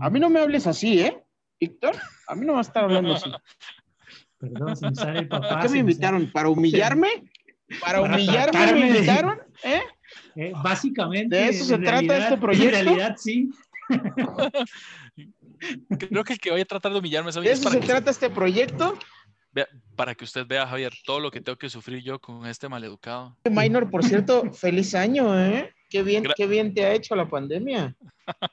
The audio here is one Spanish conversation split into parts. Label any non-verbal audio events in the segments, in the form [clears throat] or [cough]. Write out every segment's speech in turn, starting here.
A mí no me hables así, ¿eh? Víctor, a mí no va a estar hablando así. Perdón, si me sale el papá. ¿Por qué me invitaron? ¿Para humillarme? ¿Para, Para humillarme me invitaron? ¿Eh? Eh, básicamente. ¿De eso se trata realidad- este proyecto? En realidad, sí. Creo que el que voy a tratar de humillarme es a mí, ¿De es eso para se que, trata este proyecto? vea- para que usted vea, Javier, todo lo que tengo que sufrir yo con este maleducado. Minor, por cierto, feliz año, ¿eh? Qué bien, Gra- qué bien te ha hecho la pandemia.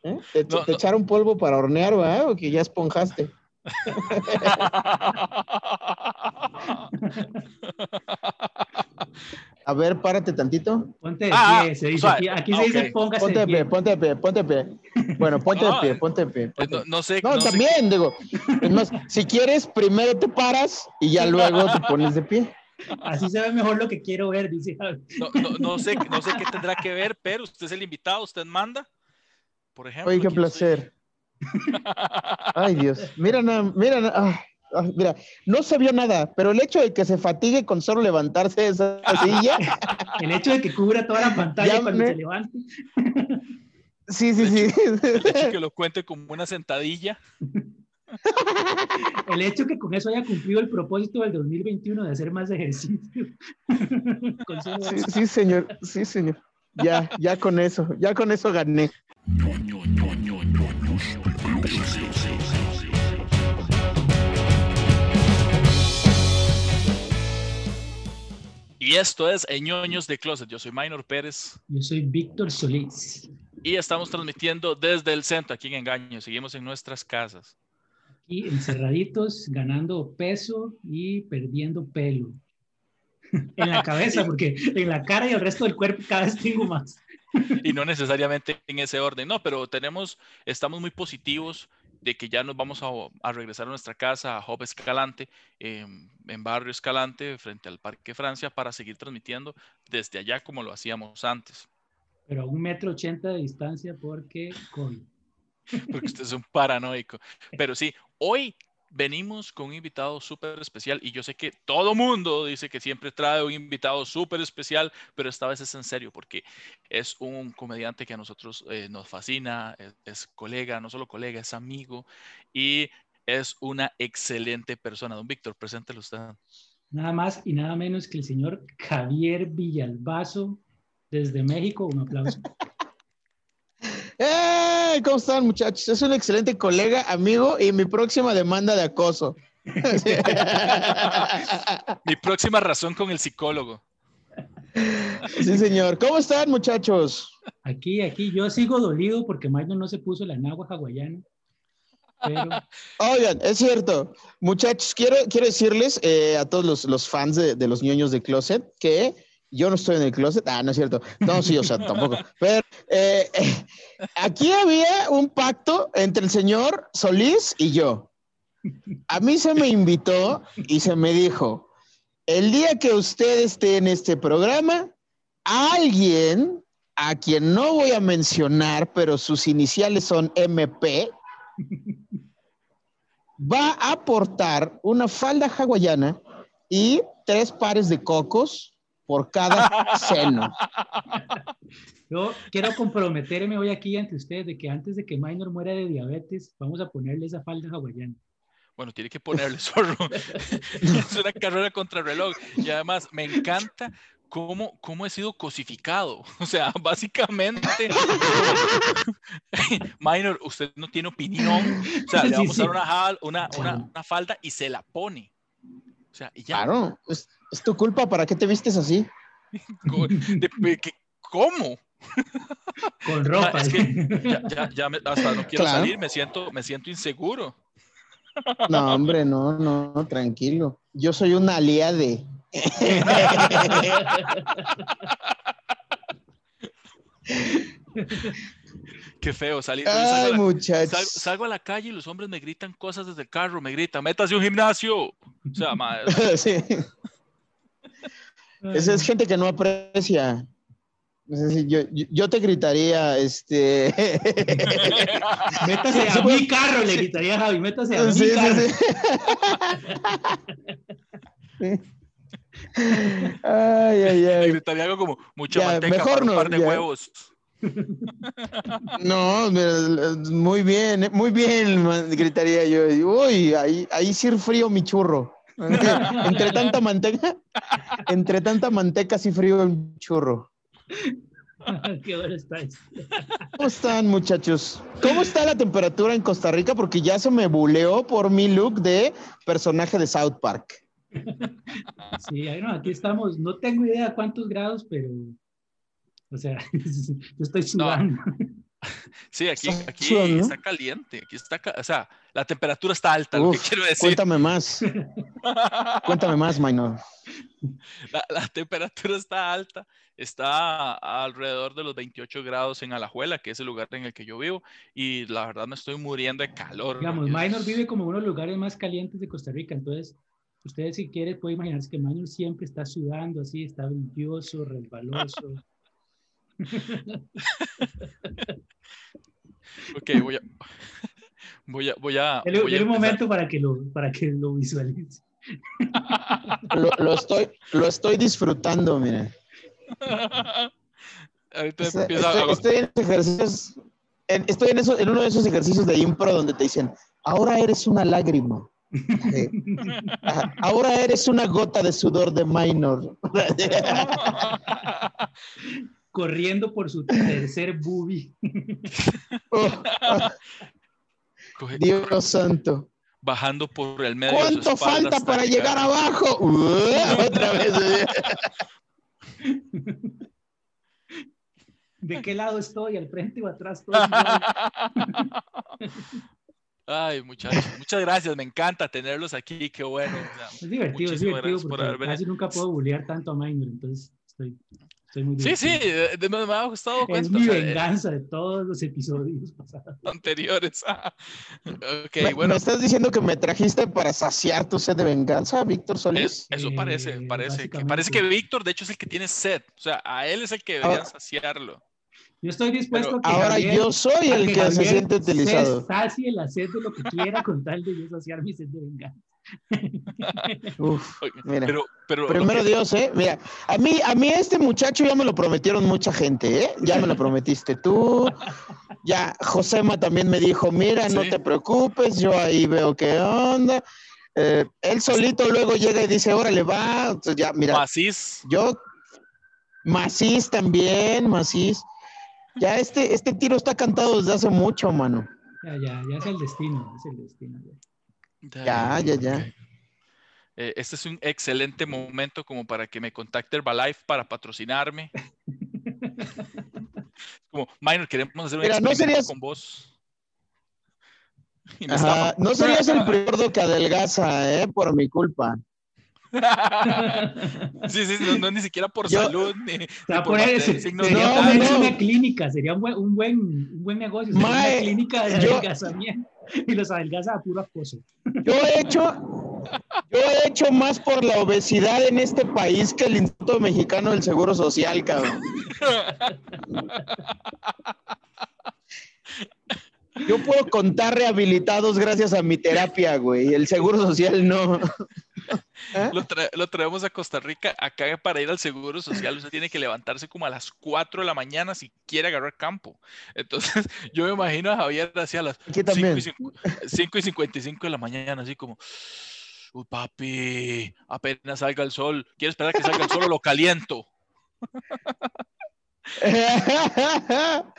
¿Eh? [laughs] Te, No, te no. echaron polvo para hornear, ¿verdad? O que ya esponjaste. [laughs] A ver, párate tantito. Ponte de Ah, pie, se dice. Aquí, aquí Ah, se dice póngase Ponte de pie, pie. ponte de pie, ponte de pie. Bueno, ponte de pie, ponte de pie. Eh, ponte no, de pie. no sé. No, no sé- también, digo. Es más, si quieres, primero te paras y ya [laughs] luego te pones de pie. Así se ve mejor lo que quiero ver, dice. No, no- no sé, no sé qué tendrá que ver, pero usted es el invitado, usted manda. Por ejemplo. Oye, qué estoy. placer. Ay, Dios. Mira, mira, ay, ay, mira, no se vio nada, pero el hecho de que se fatigue con solo levantarse de esa [laughs] silla, El hecho de que cubra toda la pantalla Ya cuando me- se levante. sí, sí, sí. El hecho que [laughs] lo cuente como una sentadilla. [laughs] El hecho que con eso haya cumplido el propósito del 2021 de hacer más ejercicio. [laughs] Sí, señor, sí, señor. Ya, ya con eso, ya con eso gané. Y esto es Ñoños de Closet. Yo soy Minor Pérez Yo soy Víctor Solís. y estamos transmitiendo desde el centro aquí en Engaño. Seguimos en nuestras casas. Aquí encerraditos, ganando peso y perdiendo pelo. En la cabeza, porque en la cara y el resto del cuerpo cada vez tengo más. Y no necesariamente en ese orden. No, pero tenemos, estamos muy positivos de que ya nos vamos a, a regresar a nuestra casa, a Job Escalante, em, en Barrio Escalante, frente al Parque Francia, para seguir transmitiendo desde allá como lo hacíamos antes. Pero a un metro ochenta de distancia porque COVID. [laughs] porque usted es un paranoico. Pero sí, hoy venimos con un invitado súper especial y yo sé que todo mundo dice que siempre trae un invitado súper especial, pero esta vez es en serio porque es un comediante que a nosotros eh, nos fascina, es, es colega, no solo colega, es amigo y es una excelente persona. Don Víctor, preséntelo usted. Nada más y nada menos que el señor Javier Villalbazo desde México. Un aplauso. [laughs] ¡Eh! ¿Cómo están, muchachos? Es un excelente colega, amigo y mi próxima demanda de acoso. Mi próxima razón con el psicólogo. Sí, señor. ¿Cómo están, muchachos? Aquí, aquí, yo sigo dolido porque Maynard no se puso la enagua hawaiana. Pero Oigan, es cierto. Muchachos, quiero, quiero decirles eh, a todos los, los fans de, de los ñoños de Closet que yo no estoy en el closet. Ah, no es cierto. No, sí, o sea, tampoco. Pero eh, eh, aquí había un pacto entre el señor Solís y yo. A mí se me invitó y se me dijo, el día que usted esté en este programa, alguien a quien no voy a mencionar, pero sus iniciales son MP, va a aportar una falda hawaiana y tres pares de cocos por cada seno. [laughs] yo quiero comprometerme hoy aquí ante ustedes de que antes de que Maynard muera de diabetes, vamos a ponerle esa falda hawaiana. Bueno, tiene que ponerle [laughs] zorro. es una carrera contra el reloj. Y además, me encanta cómo, cómo he sido cosificado. [laughs] O sea, básicamente, Minor, usted no tiene opinión. O sea, le vamos sí. a dar una, jal- una, una, una falda y se la pone. O sea, y ya. Claro, es, es tu culpa, ¿para qué te vistes así? [laughs] ¿Cómo? Con ropa. Ah, es que ya, ya, ya me- hasta no quiero Claro. salir, me siento, me siento inseguro. No, hombre, no, no, no, tranquilo. Yo soy una aliade. [laughs] Qué feo salir. Ay, salgo, la, salgo a la calle y los hombres me gritan cosas desde el carro, me gritan, métase a un gimnasio. O sea, ma- [laughs] Sí. [laughs] Esa es gente que no aprecia. Es decir, yo, yo, yo te gritaría, este. [laughs] Métase a mi carro, le gritaría a Javi, métase a mi Sí, sí, carro. sí. Ay, ay, me ay. gritaría algo como mucha Ya, manteca mejor para un no, par de ya. huevos. No, muy bien, eh, muy bien, gritaría yo. Uy, ahí, ahí sí frío mi churro. Entre tanta manteca, entre tanta manteca sí frío el churro. [laughs] Qué bueno estáis. ¿Cómo están, muchachos? ¿Cómo está la temperatura en Costa Rica? Porque ya se me buleó por mi look de personaje de South Park. Sí, no, aquí estamos. No tengo idea cuántos grados, pero. O sea, [laughs] yo estoy sudando. Sí, aquí, Está aquí sudando. está caliente. Aquí está, o sea, la temperatura está alta, lo que Uf, quiero decir. Cuéntame más, [laughs] cuéntame más, Minor. La, la temperatura está alta, está alrededor de los 28 grados en Alajuela, que es el lugar en el que yo vivo, y la verdad me estoy muriendo de calor. Digamos, Minor vive como uno de los lugares más calientes de Costa Rica, entonces, ustedes si quieren pueden imaginarse que Minor siempre está sudando así, está brilloso, resbaloso. Ok, voy a. [laughs] Voy a. Voy a, Dele, voy a un momento para que lo, para que lo visualice. Lo, lo estoy, lo estoy disfrutando, miren. [laughs] Ahorita Estoy, empiezo a- estoy- estoy en ejercicios, en- estoy en, eso- en uno de esos ejercicios de impro donde te dicen, ahora eres una lágrima. Sí. Ahora eres una gota de sudor de minor. [laughs] Corriendo por su tercer boobie. [laughs] Oh, Dios santo. bajando por el medio. de ¿Cuánto espalda falta para llegar abajo? [laughs] Otra vez. [laughs] ¿De qué lado estoy? ¿Al frente o atrás? Todo. Ay, muchachos, muchas gracias, me encanta tenerlos aquí, qué bueno. o sea, Es divertido, es divertido gracias por porque haber casi nunca puedo bullear tanto a Minor, entonces estoy, muy Sí, sí, de- de- me, me ha gustado Es cuenta, mi o sea, venganza de todos los episodios pasados. [laughs] anteriores. ok, ¿Me, bueno, me estás diciendo que me trajiste para saciar tu sed de venganza, Víctor es- Solís? eso Eh, parece, parece que, parece que Víctor, de hecho, es el que tiene sed, o sea, a él es el que deberían Ahora- saciarlo. Yo estoy dispuesto Pero a que Ahora Javier- yo soy el que se siente se utilizado. sacie la sed de lo que quiera con tal de yo saciar mi sed de venganza. Uf, Oye, mira. Pero, pero, Primero Dios, ¿eh? Mira, a mí, a mí este muchacho ya me lo prometieron mucha gente, ¿eh? Ya me lo prometiste tú. Ya, Josema también me dijo, mira, no Sí. te preocupes, yo ahí veo qué onda. Eh, él solito luego llega y dice, órale, va. Entonces ya, mira, Macís, yo, Macís también, Macís. Ya este, este tiro está cantado desde hace mucho, mano. Ya, ya, ya es el destino, es el destino. ya. Ya, ya, ya. Eh, este es un excelente momento como para que me contacte Herbalife para patrocinarme. [laughs] como, Minor, queremos hacer un Mira, no experimento serías- con vos. No Ajá, estaba. No serías el [laughs] primero que adelgaza, ¿eh? Por mi culpa. [laughs] sí, sí, no, no ni siquiera por Yo- salud ni, ni por poner, mantener se- signos sería No, una clínica, sería un buen, un buen, un buen negocio, Mae, una clínica de yo- adelgazamiento [laughs] y los adelgaza a puro acoso. Yo he hecho, yo he hecho más por la obesidad en este país que el Instituto Mexicano del Seguro Social, cabrón. Yo puedo contar rehabilitados gracias a mi terapia, güey. El Seguro Social no. [laughs] ¿Eh? Lo, tra- lo traemos a Costa Rica. Acá para ir al seguro social, usted tiene que levantarse como a las 4 de la mañana si quiere agarrar campo. Entonces, [laughs] yo me imagino a Javier hacia las Aquí 5 también. y, cincu- 5 y 55 de la mañana, así como, uy, papi, apenas salga el sol. ¿Quiere esperar a que salga el sol o lo caliento? [laughs]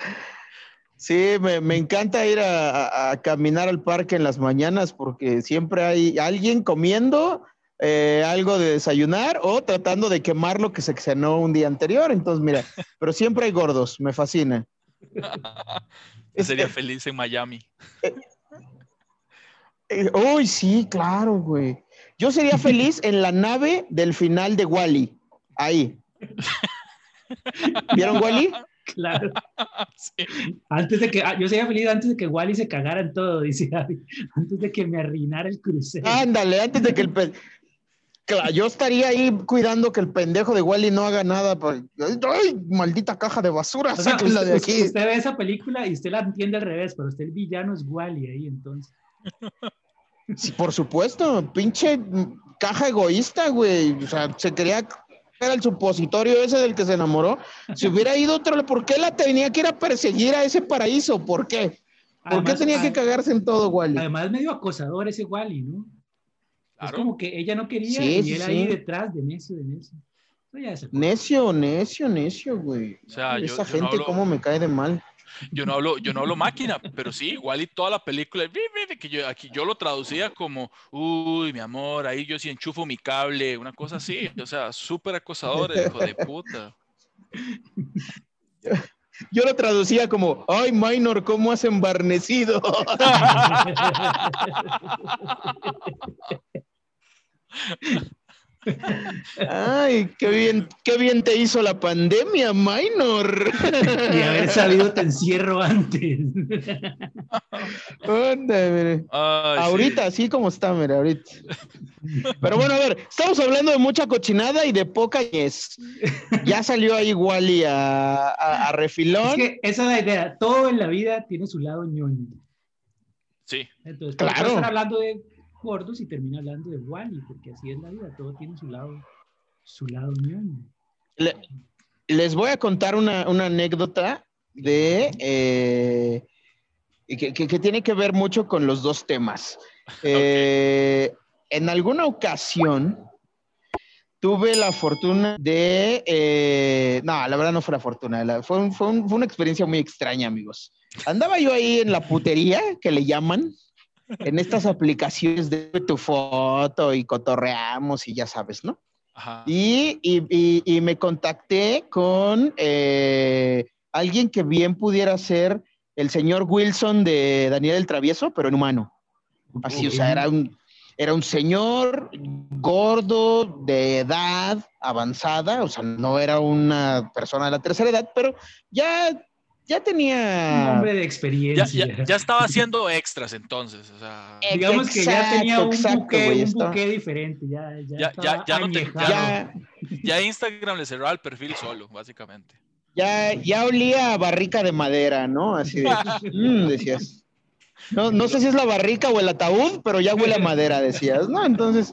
Sí, me, me encanta ir a, a- a caminar al parque en las mañanas porque siempre hay alguien comiendo eh, algo de desayunar o tratando de quemar lo que se cenó un día anterior. Entonces, mira, [laughs] pero siempre hay gordos, me fascina. Yo sería feliz en Miami. Eh, Uy, sí, claro, güey. Yo sería feliz en la nave del final de Wally. Ahí. [laughs] ¿Vieron Wally? Claro. Sí. Antes de que, ah, yo sería feliz antes de que Wally se cagara en todo, dice Javi. Antes de que me arruinara el crucero. Ándale, antes de que el Claro, yo estaría ahí cuidando que el pendejo de Wally no haga nada. por- ¡Ay, maldita caja de basura! O sea, sáquenla usted, de aquí. usted ve esa película y usted la entiende al revés, pero usted el villano es Wally ahí, entonces. Sí, por supuesto, pinche caja egoísta, güey. O sea, se quería era el supositorio ese del que se enamoró, si hubiera ido otro, ¿por qué la tenía que ir a perseguir a ese paraíso? ¿Por qué? ¿Por qué tenía que cagarse en todo, Wally? Además, medio acosador ese Wally, ¿no? Es Claro. como que ella no quería Sí, y sí, él ahí sí. detrás de necio, de necio. Necio, necio, necio, güey. O sea, yo- Esa yo no gente, hablo- cómo me cae de mal. Yo no hablo, yo no hablo máquina, pero sí, igual y toda la película, que yo, aquí yo lo traducía como, uy, mi amor, ahí yo sí enchufo mi cable, una cosa así, o sea, súper acosador, hijo de puta. Yo lo traducía como, ay, Minor, ¿cómo has embarnecido? [laughs] Ay, qué bien, qué bien te hizo la pandemia, Minor. y haber sabido te encierro antes. Mire. Ay, sí. ahorita, así como está, mira, ahorita. Pero bueno, a ver, estamos hablando de mucha cochinada y de poca ñez. Ya salió ahí Wally a, a- a refilón. es que esa es la idea. Todo en la vida tiene su lado ñoño. Sí, Entonces, claro. estar hablando de gordos y termina hablando de Wally, porque así es la vida. Todo tiene su lado, su lado ñoño. Le- les voy a contar una, una anécdota de eh, que, que- que tiene que ver mucho con los dos temas. [laughs] Eh, En alguna ocasión tuve la fortuna de... eh, no, la verdad no fue la fortuna, la- fue, un- fue un- fue una experiencia muy extraña, amigos. Andaba yo ahí en la putería, que le llaman, en estas aplicaciones de tu foto y cotorreamos y ya sabes, ¿no? ajá. Y, y- y- y me contacté con eh, alguien que bien pudiera ser el señor Wilson de Daniel el Travieso, pero en humano. Así, o sea, era un, era un señor gordo, de edad avanzada, o sea, no era una persona de la tercera edad, pero ya, ya Un tenía... hombre de experiencia. ya, ya estaba haciendo extras entonces, o sea, Eh, [laughs] Digamos que ya tenía un Exacto, buque, un buque diferente. Ya, ya, Ya- ya- no te- ya, ya Instagram le cerraba el perfil solo, básicamente. ya, ya olía a barrica de madera, ¿no? Así de, [laughs] "Mm", decías. No, no sé si es la barrica o el ataúd, pero ya huele a madera, decías, ¿no? Entonces,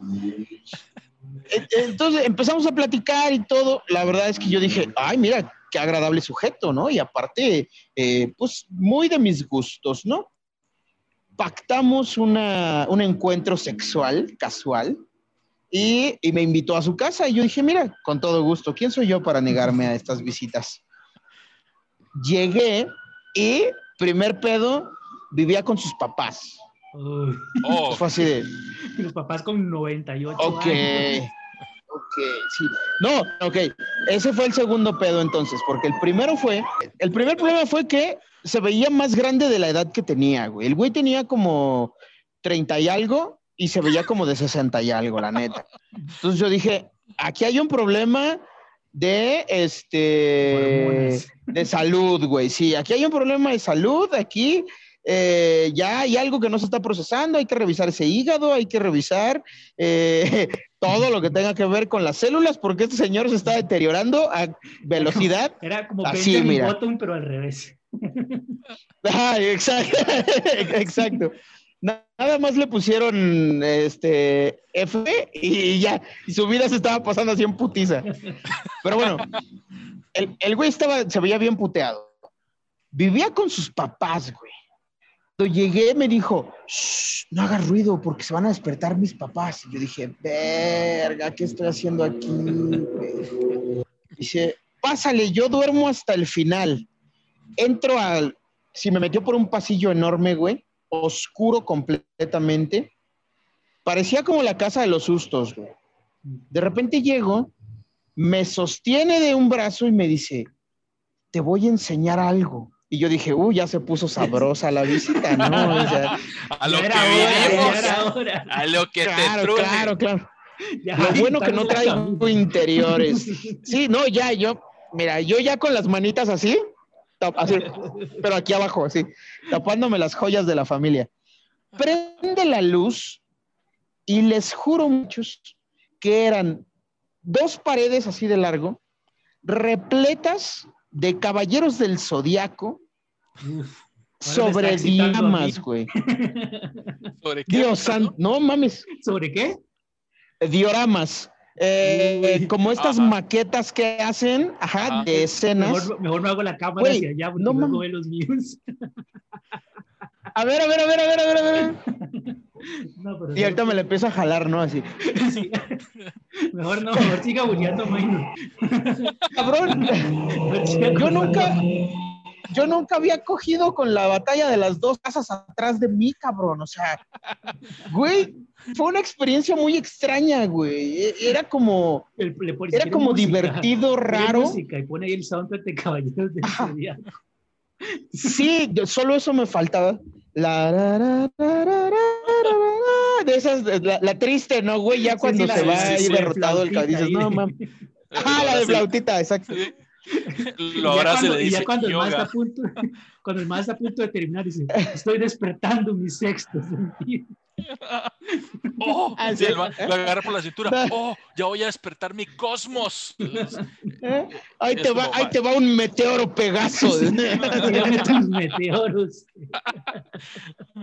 eh, entonces empezamos a platicar y todo. La verdad es que yo dije, ay, mira, qué agradable sujeto, ¿no? Y aparte, eh, pues muy de mis gustos, ¿no? Pactamos una, un encuentro sexual, casual, y, y me invitó a su casa. Y yo dije, mira, con todo gusto, ¿quién soy yo para negarme a estas visitas? Llegué y, primer pedo, vivía con sus papás. Oh, Fue así de, [laughs] los papás con 98 Ok. años. Ok, sí. No, ok. Ese fue el segundo pedo entonces, porque el primero fue, el primer problema fue que se veía más grande de la edad que tenía, güey. El güey tenía como 30 y algo y se veía como de 60 y algo, la neta. Entonces yo dije, aquí hay un problema de este de salud, güey. Sí, aquí hay un problema de salud, aquí eh, ya hay algo que no se está procesando, hay que revisar ese hígado, hay que revisar eh, [laughs] todo lo que tenga que ver con las células, porque este señor se está deteriorando a velocidad. Era como Así, Benjamin mira. Button, pero al revés. Ay, [laughs] exacto, [laughs] exacto. Nada más le pusieron este F y ya, y su vida se estaba pasando así en putiza. Pero bueno, el, el güey estaba, se veía bien puteado. Vivía con sus papás, güey. Cuando llegué me dijo, "Shh, no hagas ruido porque se van a despertar mis papás. Y yo dije, verga, ¿qué estoy haciendo aquí? güey?" Dice, pásale, yo duermo hasta el final. Entro al, si me metió por un pasillo enorme, güey, oscuro completamente. Parecía como la casa de los sustos, güey. De repente llego, me sostiene de un brazo y me dice, te voy a enseñar algo. Y yo dije, uy, ya se puso sabrosa la visita, ¿no? O sea, [laughs] a lo que vinimos, a lo que te claro, truje. claro, claro. Ya, Lo bueno que no traigo acabando. interiores. [laughs] Sí, no, ya, yo, mira, yo ya con las manitas así, tap- así, pero aquí abajo, así, tapándome las joyas de la familia. Prende la luz y les juro muchos que eran dos paredes así de largo, repletas de caballeros del zodiaco Uf, me sobre diamas, güey. [laughs] ¿Sobre qué? Dios santo, no mames, ¿Sobre qué? dioramas. eh, como estas Ajá. maquetas que hacen, ajá, Ajá. de escenas. Mejor, mejor no hago la cámara Güey, hacia allá porque no ve los míos. [laughs] A ver, a ver, a ver, a ver, a ver, a ver. [laughs] No, pero Y ahorita me la empiezo a jalar, ¿no? Así. Sí. Mejor no, mejor siga bulleando a Minor. Cabrón, yo nunca, yo nunca había cogido con la batalla de las dos casas atrás de mí, cabrón. O sea, güey, fue una experiencia muy extraña, güey. E- Era como, el- le pone- era como música, divertido, raro. música y pone ahí el soundtrack de Caballeros del. Zodiaco. Sí, yo- solo eso me faltaba. La, de esas, la, la triste, ¿no, güey? Ya cuando sí, se va sí, ahí derrotado el cabrón, dices, no, mames. [laughs] Ah, la de flautita, exacto. [laughs] Lo y cuando, le y ya dice cuando el más está yoga. a punto, [laughs] cuando el más está a punto de terminar, dice, estoy despertando mi sexto sentido. [laughs] Oh, Ah, sí, el lo agarra por la cintura. Oh, ya voy a despertar mi cosmos. ¿Eh? Ahí, te va, ahí te va un meteoro Pegaso. Tus meteoros.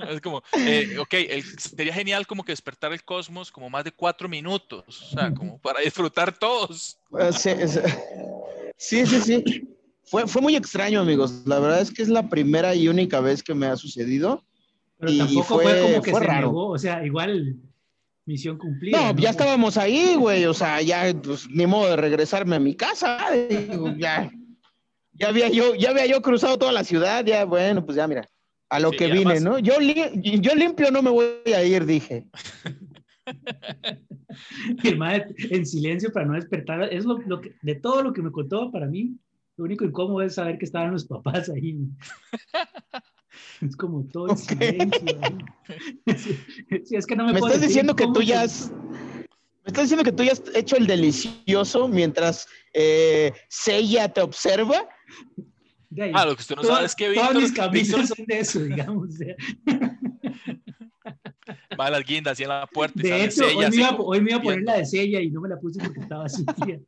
Es como, eh, ok, el- sería genial como que despertar el cosmos como más de cuatro minutos, o sea, como para disfrutar todos. Sí, es- sí, sí, sí. Fue, fue muy extraño, amigos. La verdad es que es la primera y única vez que me ha sucedido. Pero Y tampoco fue, fue- como que fue se raro. negó, o sea, igual misión cumplida. No, ya estábamos ahí, güey. O sea, ya, pues, ni modo de regresarme a mi casa. Digo, Ya, ya, había yo, ya había yo cruzado toda la ciudad. Ya, bueno, pues ya, mira, a lo Sí, que vine, además- ¿no? Yo, li- yo limpio no me voy a ir, dije. [laughs] [laughs] El mae en silencio para no despertar. Es lo, lo que, de todo lo que me contó para mí, lo único incómodo es saber que estaban los papás ahí. Es como todo en Ok. silencio. Sí, es que no me, Me estás diciendo que tú ya has. Me estás diciendo que tú ya has hecho el delicioso mientras eh, Seiya te observa. Ahí. Ah, lo que usted no sabe es que Todas mis Víctor, camisas Víctor son de eso, digamos. Va a las guindas así en la puerta y De sale hecho, Seiya hoy me, iba, hoy me iba a poner la de sella y no me la puse porque estaba así. [laughs] tía.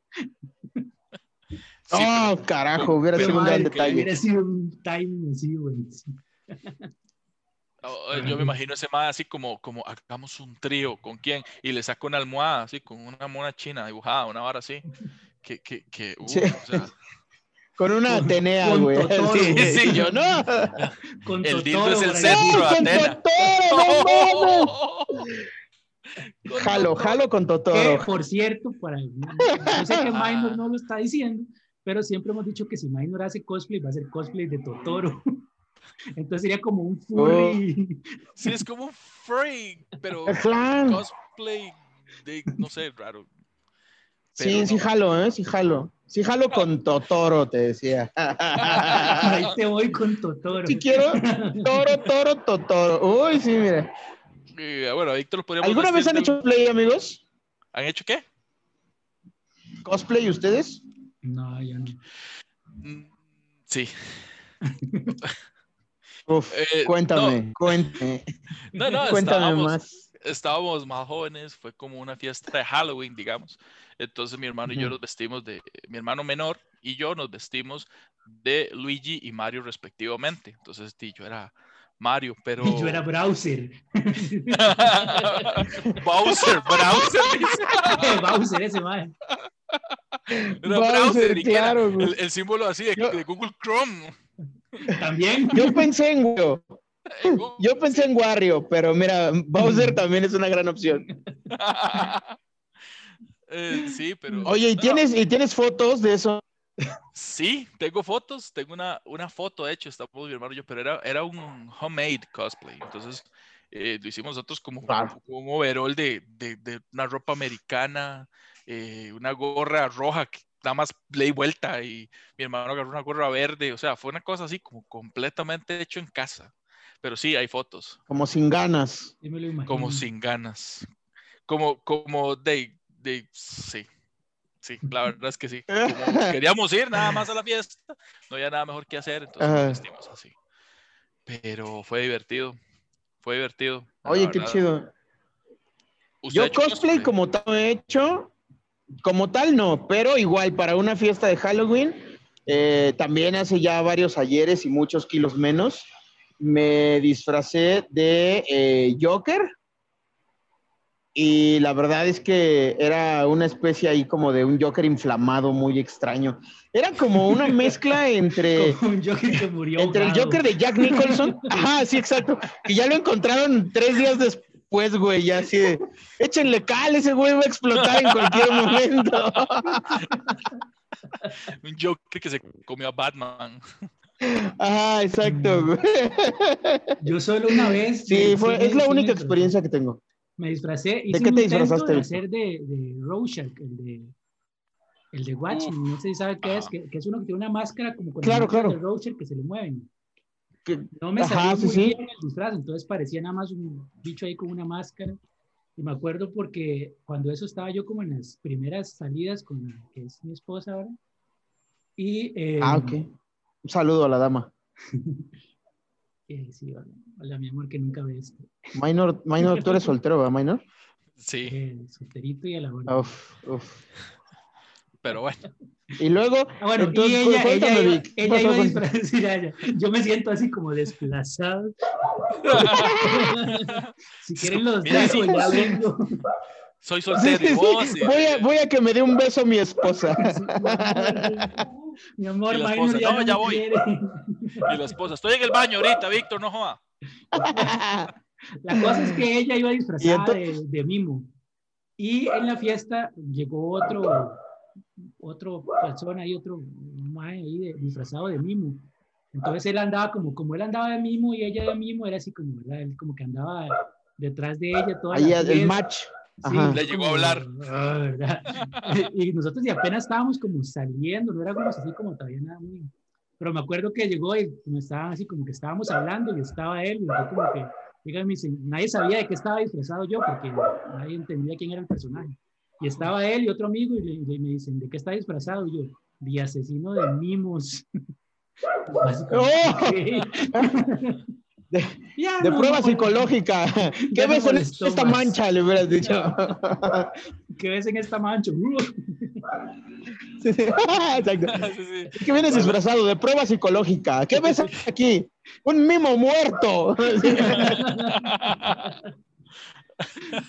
Sí, oh, carajo, hubiera sido un gran detalle. Hubiera sido un timing así, güey. sí. Oh, Yo me imagino ese más así como, como hagamos un trío, ¿con quién? Y le saco una almohada así, con una mona china dibujada, una vara así. Que, que, que, uh, Sí. o sea, Con una Con- Atenea, con güey. Totoro. Sí, Sí, sí. yo no. [laughs] Con El dildo es el centro. ¡No, con Atena. Totoro! ¡No [laughs] mames! Jalo, Totoro. jalo con Que, Totoro. por cierto, para, yo sé que Minor no lo está diciendo, pero siempre hemos dicho que si Minor hace cosplay, va a hacer cosplay de Totoro. [laughs] Entonces sería como un furry. Sí, es como un freak, pero cosplay de, no sé, raro. Sí, sí no. jalo, ¿eh? Sí jalo. Sí jalo con Totoro, te decía. [laughs] Ahí te voy con Totoro. Sí quiero. [laughs] Toro, toro, Totoro. Uy, sí, mira. Bueno, Víctor lo podríamos ¿Alguna vez han hecho play, amigos? ¿Han hecho qué? ¿Cosplay ustedes? No, yo no. Mm, Sí. [laughs] Uf, Eh, cuéntame, cuéntame. No, no, Cuéntame estábamos, más. estábamos más jóvenes, fue como una fiesta de Halloween, digamos. Entonces mi hermano y yo nos vestimos de, mi hermano menor y yo nos vestimos de Luigi y Mario respectivamente. Entonces sí, yo era Mario, pero... [laughs] Yo era browser. [laughs] Bowser, Bowser, dice. [laughs] Bowser, ese man. Era Bowser, Browser, ¿y qué era? claro, el, el símbolo así de, Yo- de Google Chrome. También. Yo pensé en Wario. En Google- Yo pensé en Wario, pero mira, Bowser también es una gran opción. Eh, sí, pero... Oye, ¿y no, tienes, ¿y tienes fotos de eso? Sí, tengo fotos, tengo una, una foto, de hecho, estamos mi hermano y yo, pero era, era un homemade cosplay, entonces eh, lo hicimos nosotros como, Claro. como un overall de, de, de una ropa americana, eh, una gorra roja que nada más le di vuelta y mi hermano agarró una gorra verde, o sea, fue una cosa así como completamente hecho en casa, pero sí, hay fotos, Como sin ganas. Sí me lo imagino. como sin ganas, como, como de, de, sí. Sí, la [laughs] verdad es que sí. Como queríamos ir nada más a la fiesta, no había nada mejor que hacer, entonces nos vestimos así. Pero fue divertido, fue divertido. Oye, qué chido. ¿Usted Yo cosplay como tal no he hecho, como tal no, pero igual para una fiesta de Halloween, eh, también hace ya varios ayeres y muchos kilos menos, me disfracé de eh, Joker y la verdad es que era una especie ahí como de un Joker inflamado muy extraño. Era como una mezcla entre, [laughs] Como un Joker que murió. entre el. Joker de Jack Nicholson. [laughs] Ajá, sí, exacto. Y ya lo encontraron tres días después, güey, ya así de, échenle cal, ese güey va a explotar en cualquier momento. [laughs] Un Joker que se comió a Batman. Ajá, exacto, güey. Yo solo una vez. Sí, fue, es la única experiencia que tengo. Me disfracé. Hice qué un te intento disfrazaste, de hacer de, de Rorschach, el de, el de Watchmen. No sé si sabe qué es, Ajá. que, que es uno que tiene una máscara como con Claro, máscaras claro. de Rorschach que se le mueven. No me Ajá, salió sí, muy sí. bien el disfraz, entonces parecía nada más un bicho ahí con una máscara. Y me acuerdo porque cuando eso estaba yo como en las primeras salidas con la que es mi esposa ahora. Y, eh, Ah, ok. Un saludo a la dama. [laughs] eh, sí, hola, hola, mi amor, que nunca ve esto. Minor, Minor, tú eres soltero, ¿verdad, Minor? Sí, Eh, solterito y a la hora. Uf, uf. pero bueno. Y luego, Ah, bueno, entonces, y ella, ella, iba- Vic, ¿qué ella iba disfrazada, ya, yo me siento así como desplazado. [laughs] si quieren los Mira, dejo, sí. ya vengo. Soy soltero sí, y sí. vos. y- Voy, a, voy a que me dé un beso mi esposa. Mi amor, Minor esposa, ya "No, ya voy". quiere. Y la esposa, estoy en el baño ahorita, Víctor, no joda. [laughs] La cosa es que ella iba disfrazada Y de, de mimo. Y en la fiesta llegó otro, otro persona ahí, otro mae ahí de- disfrazado de mimo. Entonces él andaba como, como él andaba de mimo y ella de mimo, era así como, ¿verdad? Él como que andaba detrás de ella toda Ahí la el fiesta. match. Sí. Le llegó a como, hablar. "Ah", ¿verdad? [laughs] y nosotros y apenas estábamos como saliendo, no éramos así como todavía nada muy... Pero me acuerdo que llegó y me estaban así como que estábamos hablando y estaba él, y fue como que, dígame, nadie sabía de qué estaba disfrazado yo porque nadie entendía quién era el personaje. Y estaba él y otro amigo y, le- y me dicen, ¿de qué está disfrazado? Y yo, de asesino de mimos. [laughs] Básicamente, ¡Oh! [laughs] De- Ya, De no, prueba [laughs] no, psicológica. ¿Qué ves en esta más. mancha? Le hubieras dicho. [laughs] ¿Qué ves en esta mancha? Sí, sí. [laughs] Exacto. Sí, sí. ¿Qué vienes disfrazado? De prueba psicológica. ¿Qué ves aquí? Un mimo muerto.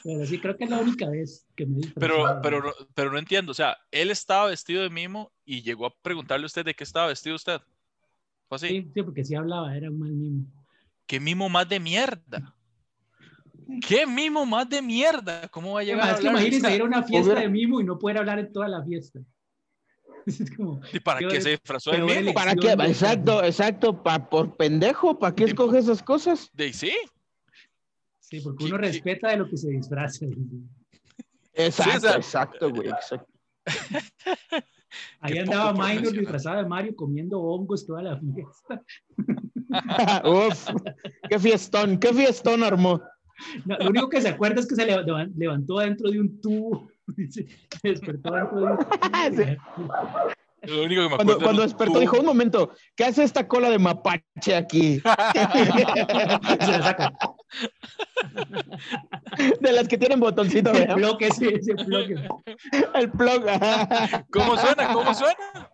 Pero sí, creo que es la única vez que me Pero, pero, no- pero no entiendo, o sea, él estaba vestido de mimo y llegó a preguntarle a usted de qué estaba vestido usted. Fue así. Sí, sí, porque sí hablaba, era un mal mimo. ¿Qué mimo más de mierda? ¿Qué mimo más de mierda? ¿Cómo va a llegar a Además, que hablar? imagínense ir a una fiesta de mimo y no poder hablar en toda la fiesta. [laughs] Es como, ¿Y para qué qué se disfrazó de mimo? ¿Para qué? Exacto, exacto. Pa, por pendejo. ¿Para qué escoge esas cosas? De sí. sí, porque uno respeta de lo que se disfraza. Exacto, exacto, güey. Exacto. [laughs] Ahí andaba Minor disfrazado de Mario comiendo hongos toda la fiesta. [laughs] Uf, qué fiestón, qué fiestón armó. No, lo único que se acuerda es que se leva- levantó dentro de un tubo. [laughs] Dice, Se despertó dentro de un tubo. [laughs] Lo único que me Cuando, despertó dijo, un momento, ¿qué hace esta cola de mapache aquí? Se la saca. De las que tienen botoncito, El ¿verdad? bloque, sí, ese bloque. El plug. ¿Cómo suena? ¿Cómo suena?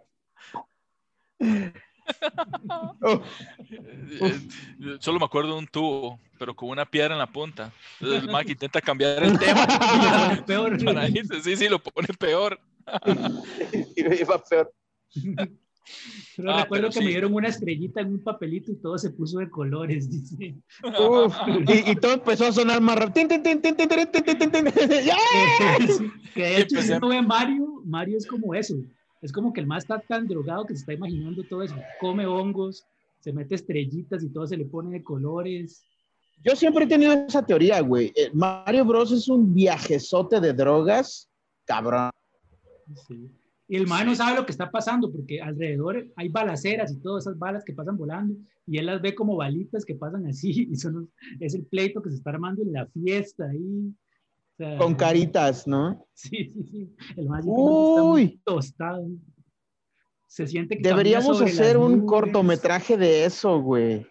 Oh, Eh, eh, Solo me acuerdo de un tubo, pero con una piedra en la punta. Entonces el Mac intenta cambiar el tema. [laughs] Peor. Para irse. Sí, sí, lo pone peor. [laughs] iba peor. Pero ah, recuerdo pero que sí. me dieron una estrellita en un papelito y todo se puso de colores, [laughs] dice. Uf, y, y, todo empezó a sonar más rápido. [laughs] [laughs] que de hecho, si no ve Mario, Mario es como eso. Es como que el más está tan drogado que se está imaginando todo eso. Come hongos, se mete estrellitas y todo se le pone de colores. Yo siempre he tenido esa teoría, güey. Eh, Mario Bros es un viajezote de drogas, cabrón. Sí. Y el man Sí. no sabe lo que está pasando porque alrededor hay balaceras y todas esas balas que pasan volando y él las ve como balitas que pasan así [laughs] y son, los- es el pleito que se está armando en la fiesta ahí. O sea, Con caritas, ¿no? Sí, sí, sí. El man siempre está muy Uy, tostado. Se siente que deberíamos hacer un cortometraje de eso, güey.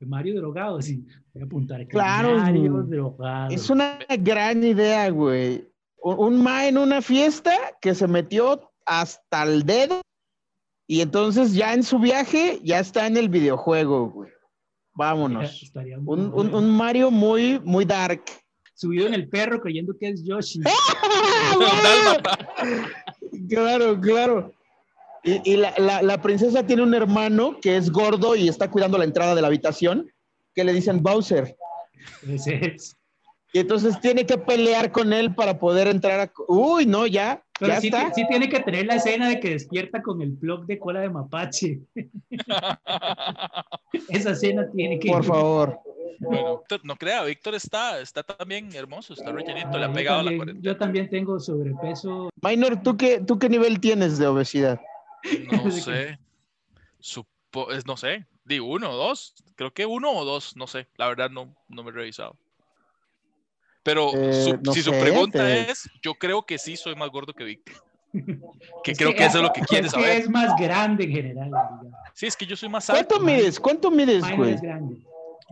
Mario drogado, sí. Voy a apuntar. Claro, Mario güey. drogado. Es una gran idea, güey. Un, un ma en una fiesta que se metió hasta el dedo y entonces ya en su viaje ya está en el videojuego, güey. Vámonos. Estaría muy Un, un- Mario muy, muy dark. subido en el perro creyendo que es Yoshi. [laughs] claro, claro. Y, y la, la, la, princesa tiene un hermano que es gordo y está cuidando la entrada de la habitación, que le dicen Bowser. Ese es. Y entonces tiene que pelear con él para poder entrar a... Uy, no, ya. Pero ya sí, está. sí tiene que tener la escena de que despierta con el blog de cola de mapache. [laughs] Esa escena tiene que... Por favor. Bueno, Víctor, no crea, Víctor está, está también hermoso, está rellenito, le ha Yo pegado la también, cuarentena. yo también tengo sobrepeso. Minor, ¿tú qué, ¿tú qué nivel tienes de obesidad? No [laughs] sé. Supo- no sé. Di uno o dos. Creo que uno o dos. No sé. La verdad no, no me he revisado. Pero Eh, su- no si su sé, pregunta te- es, yo creo que sí soy más gordo que Víctor. [laughs] Que Es creo que eso es lo que es quieres saber. es más grande en general. digamos. Sí, es que yo soy más alto. ¿Cuánto mides? ¿Cuánto mides, güey? es grande.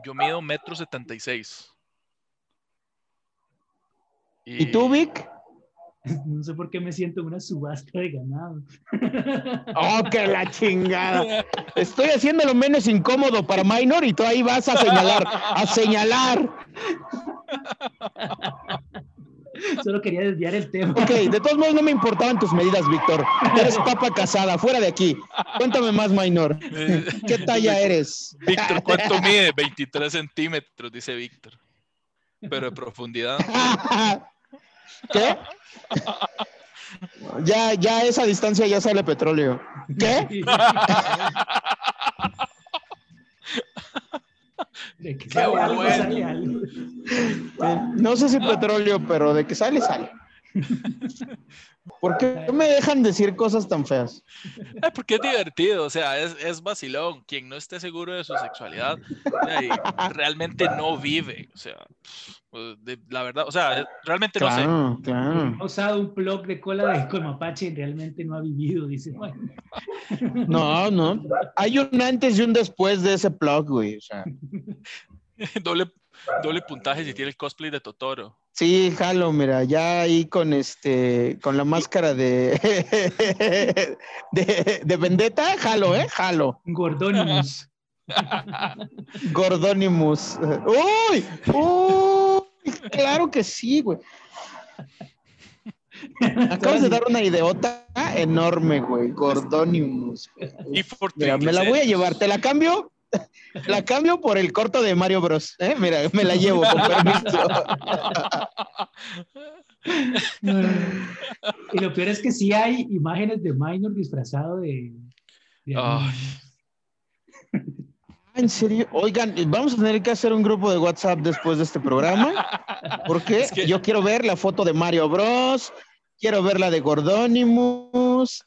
Yo mido metro setenta y seis. ¿Y tú, Vic? [laughs] No sé por qué me siento en una subasta de ganado. ¡Oh, que la chingada! [laughs] Estoy haciendo lo menos incómodo para Minor y tú ahí vas a señalar, a señalar. Solo quería desviar el tema. Ok, de todos modos no me importaban tus medidas, Víctor. Eres papa casada, fuera de aquí. Cuéntame más, Minor. [laughs] ¿Qué talla eres? Víctor, ¿cuánto mide? 23 centímetros, dice Víctor. Pero de profundidad. ¿Qué? Ya, ya a esa distancia ya sale petróleo. ¿Qué? De que sale algo, bueno. sale algo. No sé si petróleo, pero de que sale, sale. ¿Por qué me dejan decir cosas tan feas? Ay, porque es divertido, o sea, es, es vacilón. Quien no esté seguro de su sexualidad, [laughs] realmente no vive. O sea, pues, de- la verdad, o sea, realmente no sé. Claro, claro. Ha usado un blog de cola de con mapache y realmente no ha vivido, dice. Bueno, No, no. Hay un antes y un después de ese plug, güey. O sea, [laughs] doble, doble puntaje si tiene el cosplay de Totoro. sí, jalo, mira, ya ahí con este, con la máscara de, [laughs] de, de Vendetta, jalo, ¿eh? Jalo. Gordonimus. [laughs] Gordonimus. ¡Uy! ¡Uy! Claro que sí, güey. Acabas de dar una ideota enorme, güey. Gordonimus. Y por Mira, me la voy a llevar. ¿Te la cambio? La cambio por el corto de Mario Bros. ¿eh? Mira, me la llevo, con permiso. y lo peor es que sí hay imágenes de Minor disfrazado de. de Ay. ¿En serio? Oigan, vamos a tener que hacer un grupo de WhatsApp después de este programa. Porque Es que- yo quiero ver la foto de Mario Bros. Quiero ver la de Gordonimus.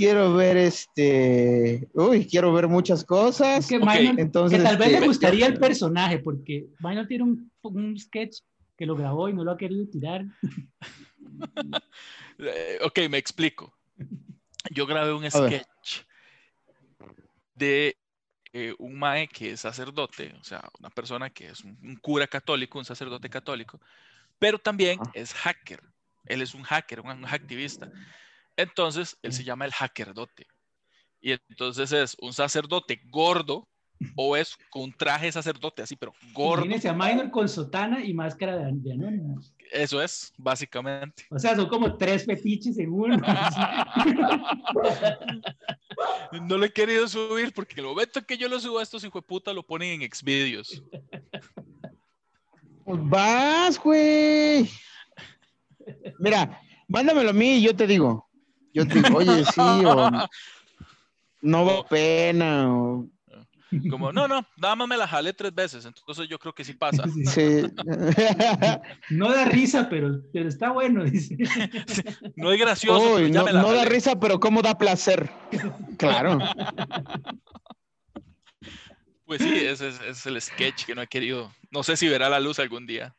Quiero ver este. Uy, quiero ver muchas cosas. Que, entonces, que tal vez este, le gustaría el personaje, porque Minor tiene un, un sketch que lo grabó y no lo ha querido tirar. Eh, ok, me explico. Yo grabé un sketch de eh, un mae que es sacerdote, o sea, una persona que es un, un cura católico, un sacerdote católico, pero también es hacker. Él es un hacker, un, un activista. Entonces, él se llama el hackerdote. Y entonces es un sacerdote gordo o es con un traje de sacerdote así, pero gordo. Imagínense a Minor con sotana y máscara de, de Anonymous. Eso es, básicamente. O sea, son como tres fetiches en uno. [laughs] No lo he querido subir porque el momento que yo lo subo a estos hijos de puta lo ponen en Xvideos. Pues vas, güey. Mira, mándamelo a mí y yo te digo. Yo te digo, oye, sí, o no vale pena, o Como, no, no, nada más me la jalé tres veces, entonces yo creo que sí pasa. Sí. [laughs] No da risa, pero, pero está bueno, dice. [laughs] No es gracioso, pero Uy, ya no, me la no da risa, pero cómo da placer. Claro. Pues sí, ese es, ese es el sketch que no he querido. No sé si verá la luz algún día.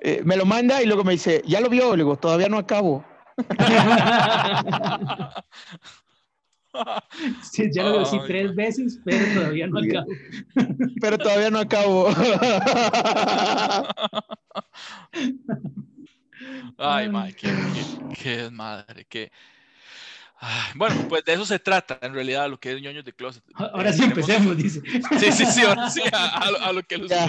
Eh, me lo manda y luego me dice, ya lo vio, le digo, todavía no acabo. [laughs] Sí, ya lo decí Ay, tres veces, pero todavía no acabo. [laughs] Pero todavía no acabo. [laughs] Ay, Mike, qué, qué, qué desmadre, qué. Ay, bueno, pues de eso se trata, en realidad, lo que es ñoños de closet. Ahora Eh, sí empecemos, dice. Sí, sí, sí, ahora sí, a, a lo- a lo que los Ya.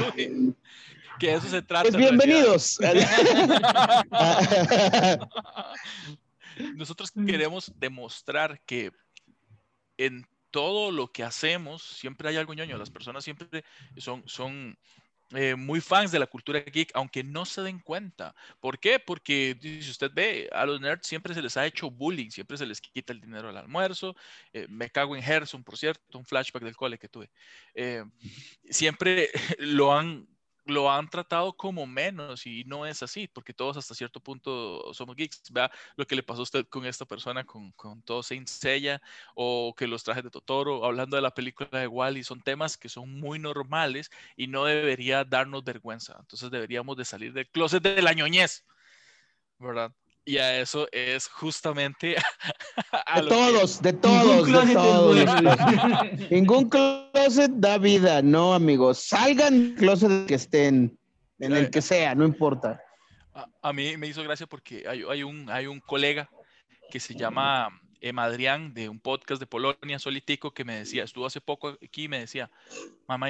Que eso se trata. Pues bienvenidos. [laughs] Nosotros queremos demostrar que en todo lo que hacemos siempre hay algo ñoño. Las personas siempre son, son eh, muy fans de la cultura geek, aunque no se den cuenta. ¿Por qué? Porque si usted ve, a los nerds siempre se les ha hecho bullying, siempre se les quita el dinero del almuerzo. eh, me cago en Gerson, por cierto, un flashback del cole que tuve. Eh, siempre [laughs] lo han lo han tratado como menos y no es así, porque todos hasta cierto punto somos geeks. Vea lo que le pasó a usted con esta persona, con, con todo Saint Seiya, o que los trajes de Totoro, hablando de la película de Wally, son temas que son muy normales y no debería darnos vergüenza. Entonces deberíamos de salir del closet de la ñoñez, ¿verdad? Y a eso es justamente [laughs] a De que- todos, de todos, de todos. [laughs] Ningún closet da vida, no, amigos. Salgan del closet que estén, en el que sea, no importa. A, a mí me hizo gracia porque hay, hay un, hay un colega que se llama Emma Adrián de un podcast de Polonia, Solitico, que me decía, estuvo hace poco aquí y me decía, mamá,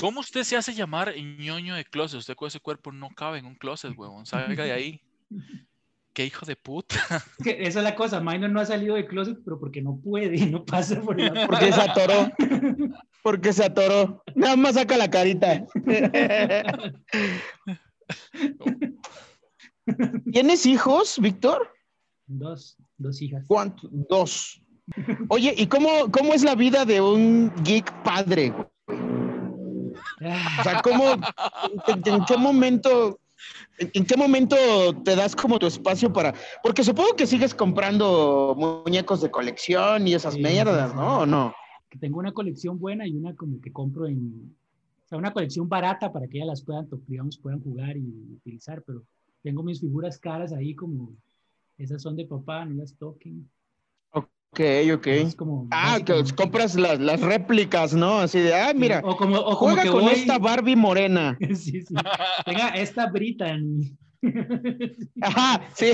¿cómo usted se hace llamar ñoño de closet? Usted con ese cuerpo no cabe en un closet, huevón, salga de ahí. [laughs] Qué hijo de puta. Es que esa es la cosa, Minor no ha salido de closet, pero porque no puede, no pasa por la [laughs] Porque se atoró. [laughs] Porque se atoró. Nada más saca la carita. ¿Tienes hijos, Víctor? Dos, dos hijas. ¿Cuántos? Dos. Oye, ¿y cómo, cómo es la vida de un geek padre? güey? O sea, ¿cómo, en, en qué momento, en, qué momento te das como tu espacio para, porque supongo que sigues comprando muñecos de colección y esas Sí, mierdas. ¿no? ¿O no? que tengo una colección buena y una como que compro en, o sea, una colección barata para que ellas las puedan, digamos, puedan jugar y utilizar, pero tengo mis figuras caras ahí como, esas son de papá, no las toquen. Ok, ok. Es como Ah, que compras las, las réplicas, ¿no? Así de, ah, mira, o como, o como juega que con voy- esta Barbie morena. [laughs] sí, sí. Tenga esta Brittany. [laughs] Ajá, sí,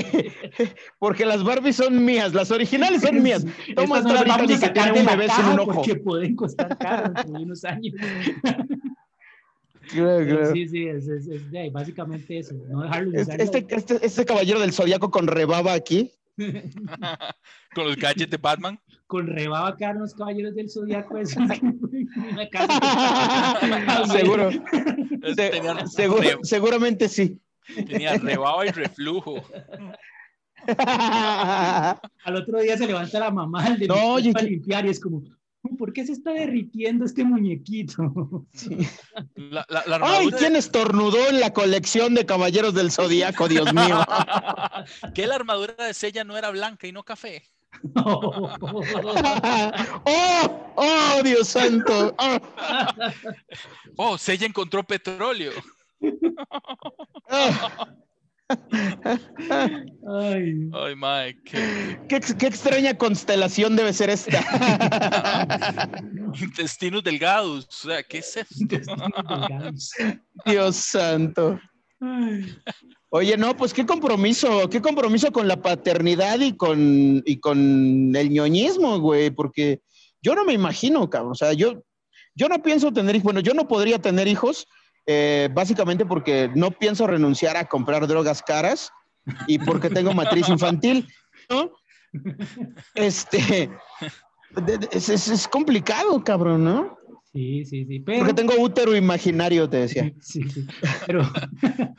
porque las Barbies son mías, las originales son mías. Toma esta Brittany que sacar tiene un bebé sin un ojo. porque pueden costar caro de unos años. Claro, claro. Sí, sí, es, es, es de ahí, básicamente eso, no dejarlo. Este, este, este caballero del zodiaco con rebaba aquí. [laughs] Con los gadgets de Batman. Con rebaba acá en los caballeros del zodiaco. Es una [laughs] casa. [laughs] Seguro. Se- tenía, seguro- re- seguramente sí. tenía rebaba y reflujo. Al otro día se levanta la mamá del de No, para limpiar y es como, ¿por qué se está derritiendo este muñequito? La, la- la Ay, ¿quién estornudó en la colección de caballeros del zodiaco? Dios mío. [laughs] que la armadura de Sella no era blanca y no café. [laughs] ¡Oh! ¡Oh, Dios santo! ¡Oh! Oh, Sella encontró petróleo. [laughs] ¡Oh! Ay, Ay, Mike. qué- ¿Qué, ex- qué extraña constelación debe ser esta. [laughs] Intestinos delgados. O sea, ¿qué es esto? Dios santo. Ay, Oye, no, pues qué compromiso, qué compromiso con la paternidad y con, y con el ñoñismo, güey, porque yo no me imagino, cabrón. O sea, yo, yo no pienso tener hijos. Bueno, yo no podría tener hijos, eh, básicamente porque no pienso renunciar a comprar drogas caras y porque tengo matriz infantil, ¿no? Este, es, es- es complicado, cabrón, ¿no? Sí, sí, sí. Pero, Porque tengo útero imaginario, te decía. [laughs] Sí, sí. Pero, [laughs]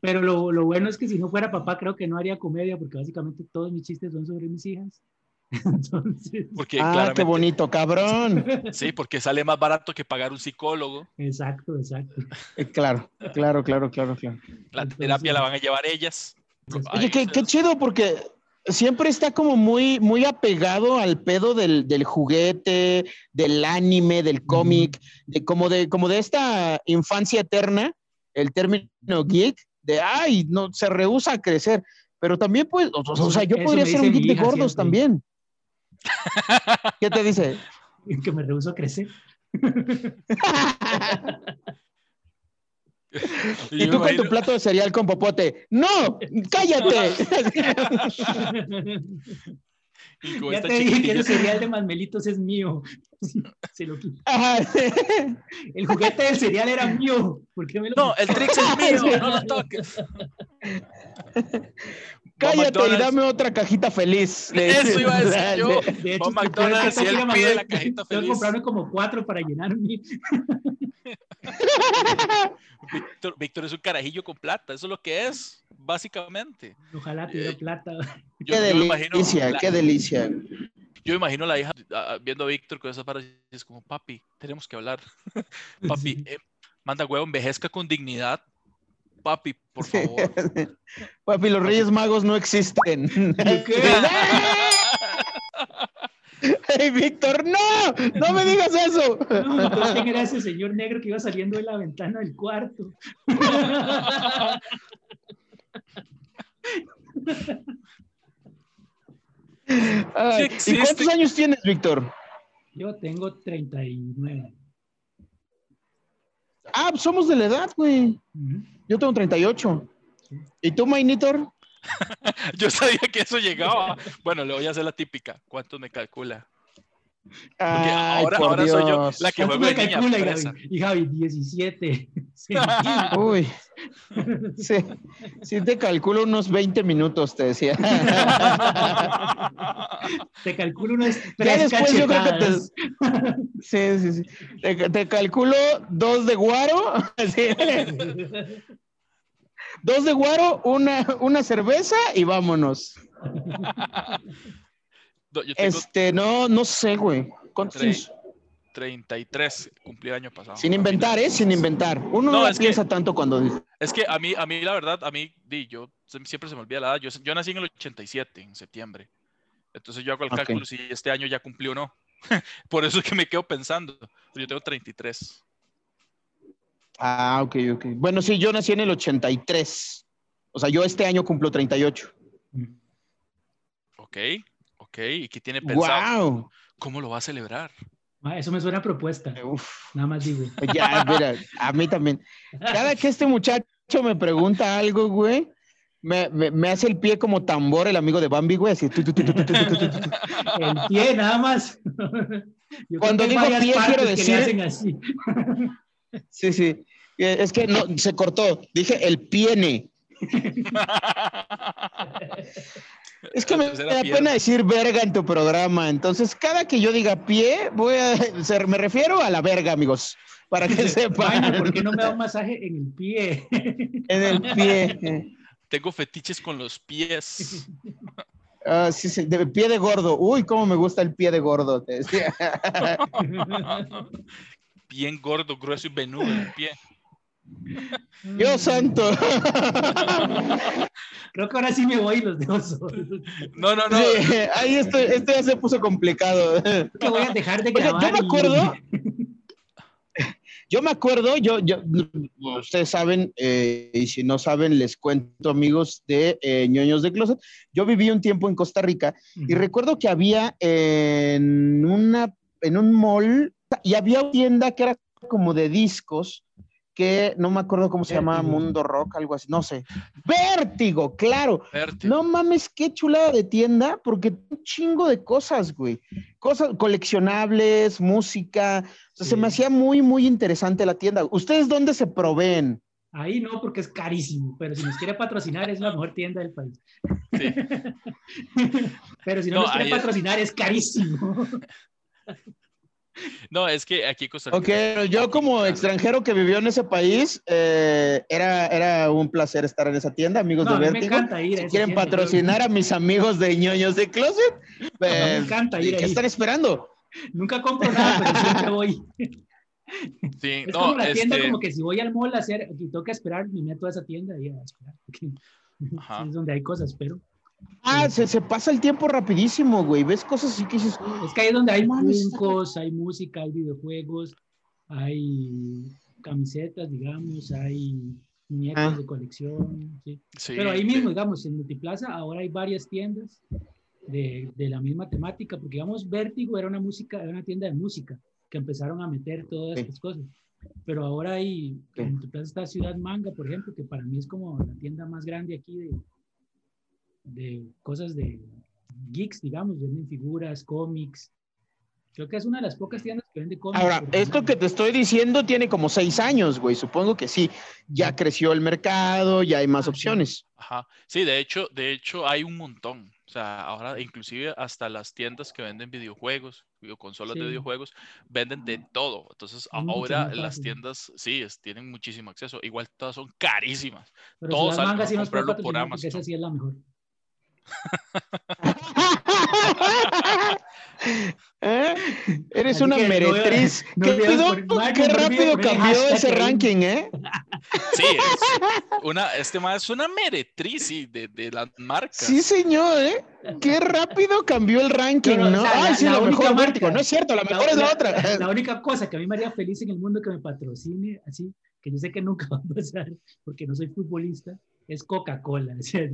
pero lo, lo bueno es que si no fuera papá, creo que no haría comedia, porque básicamente todos mis chistes son sobre mis hijas. [laughs] Entonces, Porque Ah, qué bonito, cabrón. [laughs] sí, porque sale más barato que pagar un psicólogo. exacto, exacto. Eh, claro, claro, claro, claro, claro. La Entonces- terapia la van a llevar ellas. Entonces, Oye, qué, qué chido porque siempre está como muy, muy apegado al pedo del, del juguete, del anime, del cómic, de, como, de, como de esta infancia eterna, el término geek, de, ay, no, se rehúsa a crecer. Pero también, pues, o, o sea, yo Eso podría ser un geek de gordos siempre. también. ¿Qué te dice? [laughs] que me rehuso a crecer. [laughs] Y tú con tu plato de cereal con popote. ¡No! ¡Cállate! [laughs] Y con Ya esta te dije que chiquitilla- el cereal de Masmelitos es mío. Se lo quito. Ajá. El juguete del cereal era mío. ¿Por qué me lo No, el Trix es mío, no lo toques. Cállate y dame otra cajita feliz. Eso iba a decir yo. De hecho, McDonald's que y tengo que ir él a pide Manuel, la cajita Tengo que feliz. comprarme como cuatro para llenarme. Víctor, Víctor es un carajillo con plata, eso es lo que es, básicamente. Ojalá tuviera Eh, plata. Yo, Qué yo delicia, la- qué delicia. yo me imagino la hija ah, viendo a Víctor con esa para es como, papi, tenemos que hablar. [laughs] Papi, Sí. eh, manda huevo, envejezca con dignidad. Papi, por favor. [laughs] Papi, los Reyes Magos no existen. ¿Qué? [laughs] ¡Ey, Víctor, no! ¡No me digas eso! No, entonces, ¿quién era ese señor negro que iba saliendo de la ventana del cuarto? Ay, ¿Y cuántos años tienes, Víctor? Yo tengo 39. Ah, pues somos de la edad, güey. Yo tengo 38. ¿Y tú, Mainitor? [laughs] Yo sabía que eso llegaba. Bueno, le voy a hacer la típica. ¿Cuánto me calcula? Ay, ahora, por ahora soy yo la que ¿Cuánto juego me de niña. Gaby? Y Javi, 17. centímetros. Uy. Sí, sí te calculo unos 20 minutos, te decía. [laughs] Te calculo unas tres después yo creo que te... cachetadas. [laughs] Sí, sí, sí. Te, te calculo dos de guaro. [laughs] Sí. Dos de guaro, una, una cerveza y vámonos. No, Yo tengo Este, no, no sé, güey. ¿Cuántos Tres. tienes? 33, cumplí el año pasado. Sin inventar, ¿eh? Sin inventar. Uno No, no, es que- piensa tanto cuando dice. Es que a mí, a mí la verdad, a mí, di, yo siempre se me olvida la edad. Yo, yo nací en el 87, en septiembre. Entonces yo hago el cálculo si este año ya cumplí o no. [laughs] Por eso es que me quedo pensando. Yo tengo 33. Ah, ok, ok. Bueno, sí, yo nací en el 83. O sea, yo este año cumplo 38. Ok, ¿ok? Y que tiene pensado wow. cómo lo va a celebrar. Eso me suena a propuesta. Nada más digo. Ya, mira, a mí también. Cada que este muchacho me pregunta algo, güey, me, me, hace el pie como tambor el amigo de Bambi, güey, así. El pie, nada más. Cuando digo pie, quiero decir. Hacen así. Sí, sí. Es que no, se cortó. Dije el piene. Es [laughs] que me, da pierna. pena decir verga en tu programa. Entonces, cada que yo diga pie, voy a. se- me refiero a la verga, amigos. Para que [laughs] sepan. ¿por qué no me da un masaje en el pie? [laughs] En el pie. Tengo fetiches con los pies. Ah, sí, sí, de pie de gordo. Uy, cómo me gusta el pie de gordo. Te decía. Bien gordo, grueso y venudo el pie. Dios santo. Creo que ahora sí me voy y los dejo solos. No, no, no. Sí, ahí esto, esto ya se puso complicado. Que voy a dejar de grabar. yo me y- acuerdo. Yo me acuerdo, yo, yo, ustedes saben, eh, y si no saben, les cuento, amigos de eh, ñoños de closet. Yo viví un tiempo en Costa Rica y recuerdo que había en una, en un mall, y había una tienda que era como de discos, que no me acuerdo cómo se llamaba, Vértigo. Mundo Rock, algo así, no sé. Vértigo, claro. Vértigo. No mames, qué chulada de tienda, porque un chingo de cosas, güey. Cosas coleccionables, música. O sea, se me hacía muy, muy interesante la tienda. ¿Ustedes dónde se proveen? Ahí no, porque es carísimo, pero si nos quiere patrocinar es la mejor tienda del país. Sí. [laughs] Pero si no, No, nos quiere ahí es- patrocinar es carísimo. [laughs] No, es que aquí Costa Rica. Ok, yo como extranjero que vivió en ese país, eh, era, era un placer estar en esa tienda, amigos No, a de Vértigo. encanta ir Si quieren tienda, patrocinar a mis amigos de ñoños de closet, [laughs] me eh, encanta ir ¿qué ahí. están esperando? Nunca compro nada, pero siempre voy. [laughs] Sí, Es no, como la tienda, este, como que si voy al mall a hacer, y tengo que esperar, me meto a esa tienda y a esperar. porque Ajá. [laughs] Es donde hay cosas, pero Ah, se, se pasa el tiempo rapidísimo, güey. Ves cosas así que dices, es que ahí es donde hay funcos, hay música, hay videojuegos, hay camisetas, digamos, hay muñecos Ah. de colección, sí. sí, Pero ahí sí. mismo, digamos, en Multiplaza ahora hay varias tiendas de, de la misma temática, porque digamos, Vértigo era una música, era una tienda de música, que empezaron a meter todas Sí. estas cosas. Pero ahora hay, Sí. en Multiplaza está Ciudad Manga, por ejemplo, que para mí es como la tienda más grande aquí de, de cosas de, geeks, digamos, venden figuras, cómics. Creo que es una de las pocas tiendas que vende cómics. Ahora, esto no- que te estoy diciendo tiene como seis años, güey. Supongo que sí. Ya creció el mercado, ya hay más Ah, opciones. Ajá. Sí, de hecho, de hecho hay un montón. O sea, ahora inclusive hasta las tiendas que venden videojuegos, consolas de Sí. videojuegos, venden de todo. Entonces, Es mucho ahora las tiendas, sí, es- tienen muchísimo acceso. Igual todas son carísimas. Pero todos si las salen mangas a comprarlo por Amazon. esa sí es la mejor. ¿Eh? Eres Así una meretriz. no ¿Qué, no rápido cambió ese ranking, ¿eh? [laughs] Sí, es una, este más es una meretriz sí, de, de las marcas. Sí, señor, ¿eh? Qué rápido cambió el ranking, o ¿no? sea, Ay, la- sí, la la, única mejor marca- vértigo. No es cierto, la mejor es la otra. La única cosa que a mí me haría feliz en el mundo que me patrocine, así, que yo sé que nunca [laughs] va a pasar porque no soy futbolista, es Coca-Cola. [laughs] O sea,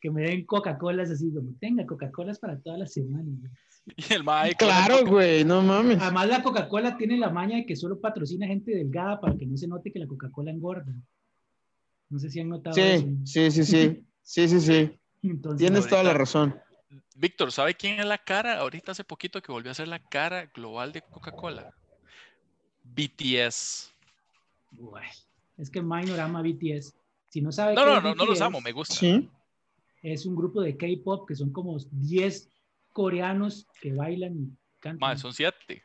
que me den Coca-Colas así, como tenga Coca-Colas para toda la semana. [laughs] Y el la Claro, güey, no mames. Además, la Coca-Cola tiene la maña de que solo patrocina gente delgada para que no se note que la Coca-Cola engorda. No sé si han notado eso. Sí, sí, sí, sí. Sí, sí, sí. [laughs] Entonces, Tienes toda la razón. Víctor, ¿sabe quién es la cara? Ahorita hace poquito que volvió a ser la cara global de Coca-Cola. BTS. Uy, es que Minor ama BTS. Si no sabe No, no, es no, no los amo, me gusta. Sí. es un grupo de K-pop que son como 10 coreanos que bailan y cantan. Mae, son siete.